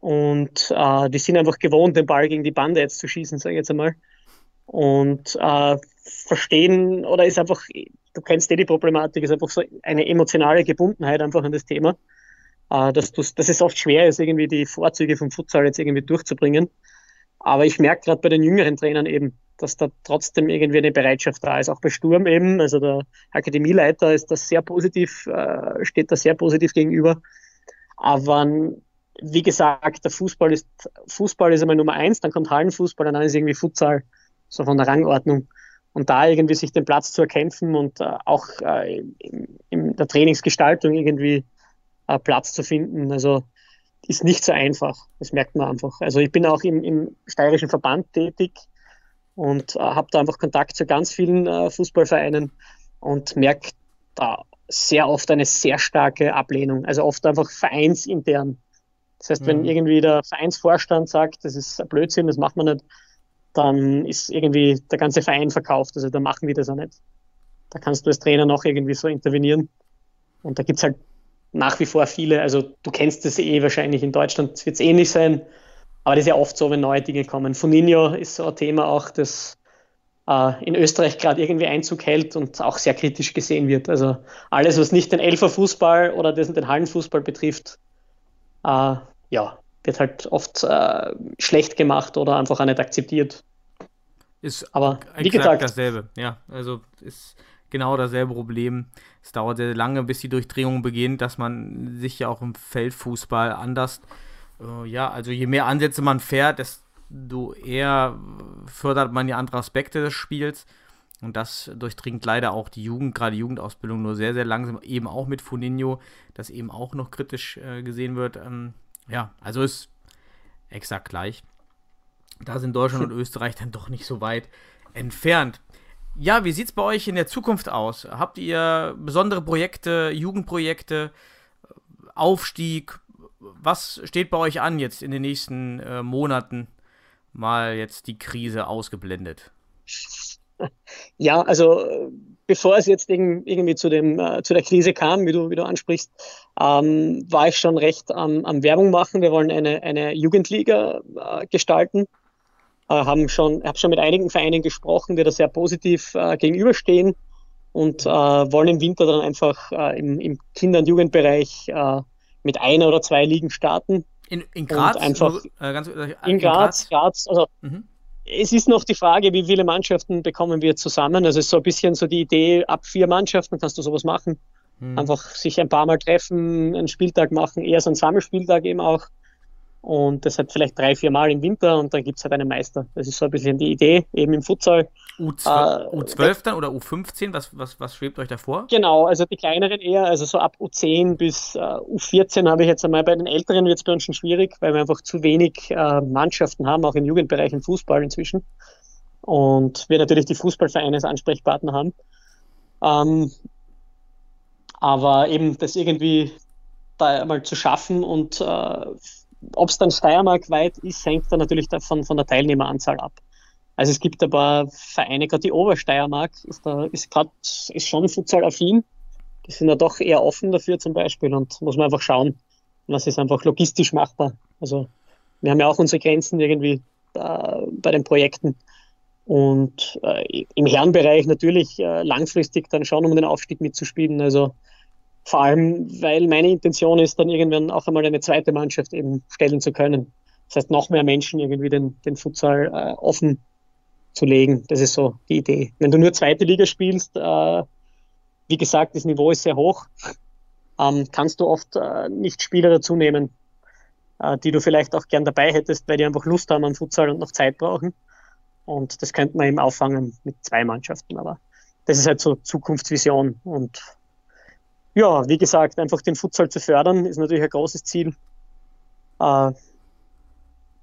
Und äh, die sind einfach gewohnt, den Ball gegen die Bande jetzt zu schießen, sage ich jetzt einmal. Und äh, verstehen oder ist einfach, du kennst eh die Problematik, ist einfach so eine emotionale Gebundenheit einfach an das Thema, äh, dass, dass es oft schwer ist, irgendwie die Vorzüge vom Futsal jetzt irgendwie durchzubringen. Aber ich merke gerade bei den jüngeren Trainern eben, dass da trotzdem irgendwie eine Bereitschaft da ist. Auch bei Sturm eben, also der Akademieleiter ist das sehr positiv, äh, steht da sehr positiv gegenüber. Aber wie gesagt, der Fußball ist, Fußball ist einmal Nummer eins, dann kommt Hallenfußball und dann ist irgendwie Futsal so von der Rangordnung. Und da irgendwie sich den Platz zu erkämpfen und äh, auch äh, in, der Trainingsgestaltung irgendwie Platz zu finden, also ist nicht so einfach. Das merkt man einfach. Also ich bin auch im, im steirischen Verband tätig und äh, habe da einfach Kontakt zu ganz vielen äh, Fußballvereinen und merke da sehr oft eine sehr starke Ablehnung. Also oft einfach vereinsintern. Das heißt, wenn mhm. irgendwie der Vereinsvorstand sagt, das ist ein Blödsinn, das macht man nicht, dann ist irgendwie der ganze Verein verkauft. Also da machen wir das auch nicht. Da kannst du als Trainer noch irgendwie so intervenieren. Und da gibt es halt nach wie vor viele, also du kennst das eh wahrscheinlich in Deutschland, wird es ähnlich sein, aber das ist ja oft so, wenn neue Dinge kommen. Funinho ist so ein Thema auch, das äh, in Österreich gerade irgendwie Einzug hält und auch sehr kritisch gesehen wird. Also alles, was nicht den Elferfußball oder den Hallenfußball betrifft, äh, ja, wird halt oft äh, schlecht gemacht oder einfach auch nicht akzeptiert. Ist aber wie gesagt dasselbe, ja. Also ist genau dasselbe Problem. Es dauert sehr lange, bis die Durchdringung beginnt, dass man sich ja auch im Feldfußball anders, äh, ja, also je mehr Ansätze man fährt, desto eher fördert man ja andere Aspekte des Spiels. Und das durchdringt leider auch die Jugend, gerade die Jugendausbildung, nur sehr, sehr langsam, eben auch mit Funinho, das eben auch noch kritisch äh, gesehen wird. Ähm, ja, also ist exakt gleich. Da sind Deutschland und Österreich dann doch nicht so weit entfernt. Ja, wie sieht es bei euch in der Zukunft aus? Habt ihr besondere Projekte, Jugendprojekte, Aufstieg? Was steht bei euch an jetzt in den nächsten äh, Monaten? Mal jetzt die Krise ausgeblendet. Ja, also bevor es jetzt irgendwie zu, dem, äh, zu der Krise kam, wie du, wie du ansprichst, ähm, war ich schon recht am, am Werbung machen. Wir wollen eine, eine Jugendliga äh, gestalten. Äh, haben schon, habe schon mit einigen Vereinen gesprochen, die da sehr positiv äh, gegenüberstehen und äh, wollen im Winter dann einfach äh, im, im Kinder- und Jugendbereich mit einer oder zwei Ligen starten. In, in Graz? einfach, ganz, in, in Graz, Graz, Graz also mhm es ist noch die Frage, wie viele Mannschaften bekommen wir zusammen. Also es ist so ein bisschen so die Idee, ab vier Mannschaften kannst du sowas machen. Hm. Einfach sich ein paar Mal treffen, einen Spieltag machen, eher so ein Sammelspieltag eben auch. Und das hat vielleicht drei, vier Mal im Winter und dann gibt es halt einen Meister. Das ist so ein bisschen die Idee, eben im Futsal. U12, äh, U12 dann oder U15? Was, was, was schwebt euch da vor? Genau, also die kleineren eher, also so ab U10 bis äh, U14 habe ich jetzt einmal. Bei den Älteren wird es bei uns schon schwierig, weil wir einfach zu wenig äh, Mannschaften haben, auch im Jugendbereich im Fußball inzwischen. Und wir natürlich die Fußballvereine als Ansprechpartner haben. Ähm, aber eben das irgendwie da mal zu schaffen und äh, ob es dann Steiermark weit ist, hängt dann natürlich davon von der Teilnehmeranzahl ab. Also es gibt ein paar Vereine, gerade die Obersteiermark ist da ist gerade ist schon futsal-affin. Die sind ja doch eher offen dafür zum Beispiel und muss man einfach schauen, was ist einfach logistisch machbar. Also wir haben ja auch unsere Grenzen irgendwie äh, bei den Projekten. Und äh, im Herrenbereich natürlich äh, langfristig dann schon, um den Aufstieg mitzuspielen. Also vor allem, weil meine Intention ist, dann irgendwann auch einmal eine zweite Mannschaft eben stellen zu können. Das heißt, noch mehr Menschen irgendwie den, den Futsal äh, offen zu legen. Das ist so die Idee. Wenn du nur zweite Liga spielst, äh, wie gesagt, das Niveau ist sehr hoch, ähm, kannst du oft äh, nicht Spieler dazu nehmen, äh, die du vielleicht auch gern dabei hättest, weil die einfach Lust haben am Futsal und noch Zeit brauchen. Und das könnte man eben auffangen mit zwei Mannschaften. Aber das ist halt so Zukunftsvision und ja, wie gesagt, einfach den Futsal zu fördern, ist natürlich ein großes Ziel. Äh,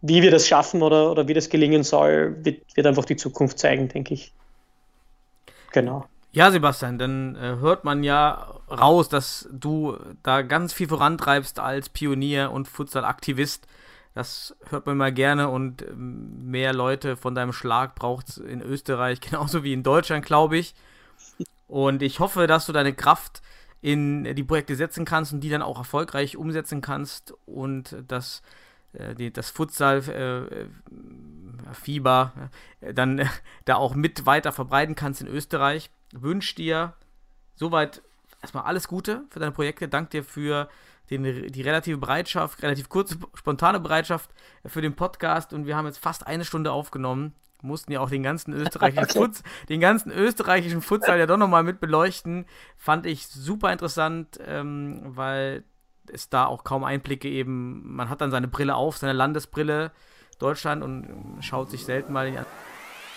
wie wir das schaffen oder, oder wie das gelingen soll, wird, wird einfach die Zukunft zeigen, denke ich. Genau. Ja, Sebastian, dann äh, hört man ja raus, dass du da ganz viel vorantreibst als Pionier und Futsal-Aktivist. Das hört man mal gerne und ähm, mehr Leute von deinem Schlag braucht es in Österreich, genauso wie in Deutschland, glaube ich. Und ich hoffe, dass du deine Kraft in die Projekte setzen kannst und die dann auch erfolgreich umsetzen kannst und dass äh, das Futsal-Fieber äh, äh, dann äh, da auch mit weiter verbreiten kannst in Österreich. Wünsche dir soweit erstmal alles Gute für deine Projekte. Dank dir für den, die relative Bereitschaft, relativ kurze, spontane Bereitschaft für den Podcast und wir haben jetzt fast eine Stunde aufgenommen mussten ja auch den ganzen österreichischen, Futs, den ganzen österreichischen Futsal ja doch nochmal mit beleuchten. Fand ich super interessant, ähm, weil es da auch kaum Einblicke eben, man hat dann seine Brille auf, seine Landesbrille Deutschland und schaut sich selten mal an.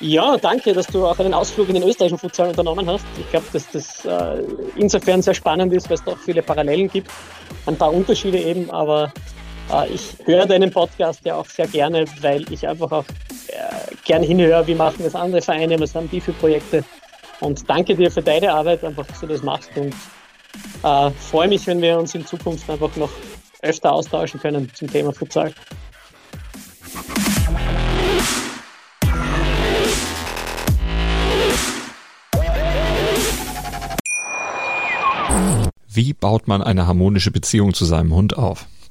Ja, danke, dass du auch einen Ausflug in den österreichischen Futsal unternommen hast. Ich glaube, dass das äh, insofern sehr spannend ist, weil es doch viele Parallelen gibt, ein paar Unterschiede eben, aber äh, ich höre deinen Podcast ja auch sehr gerne, weil ich einfach auch gern hinhöre, wie machen das andere Vereine, was haben die für Projekte. Und danke dir für deine Arbeit, einfach, dass du das machst und äh, freue mich, wenn wir uns in Zukunft einfach noch öfter austauschen können zum Thema Futsal. Wie baut man eine harmonische Beziehung zu seinem Hund auf?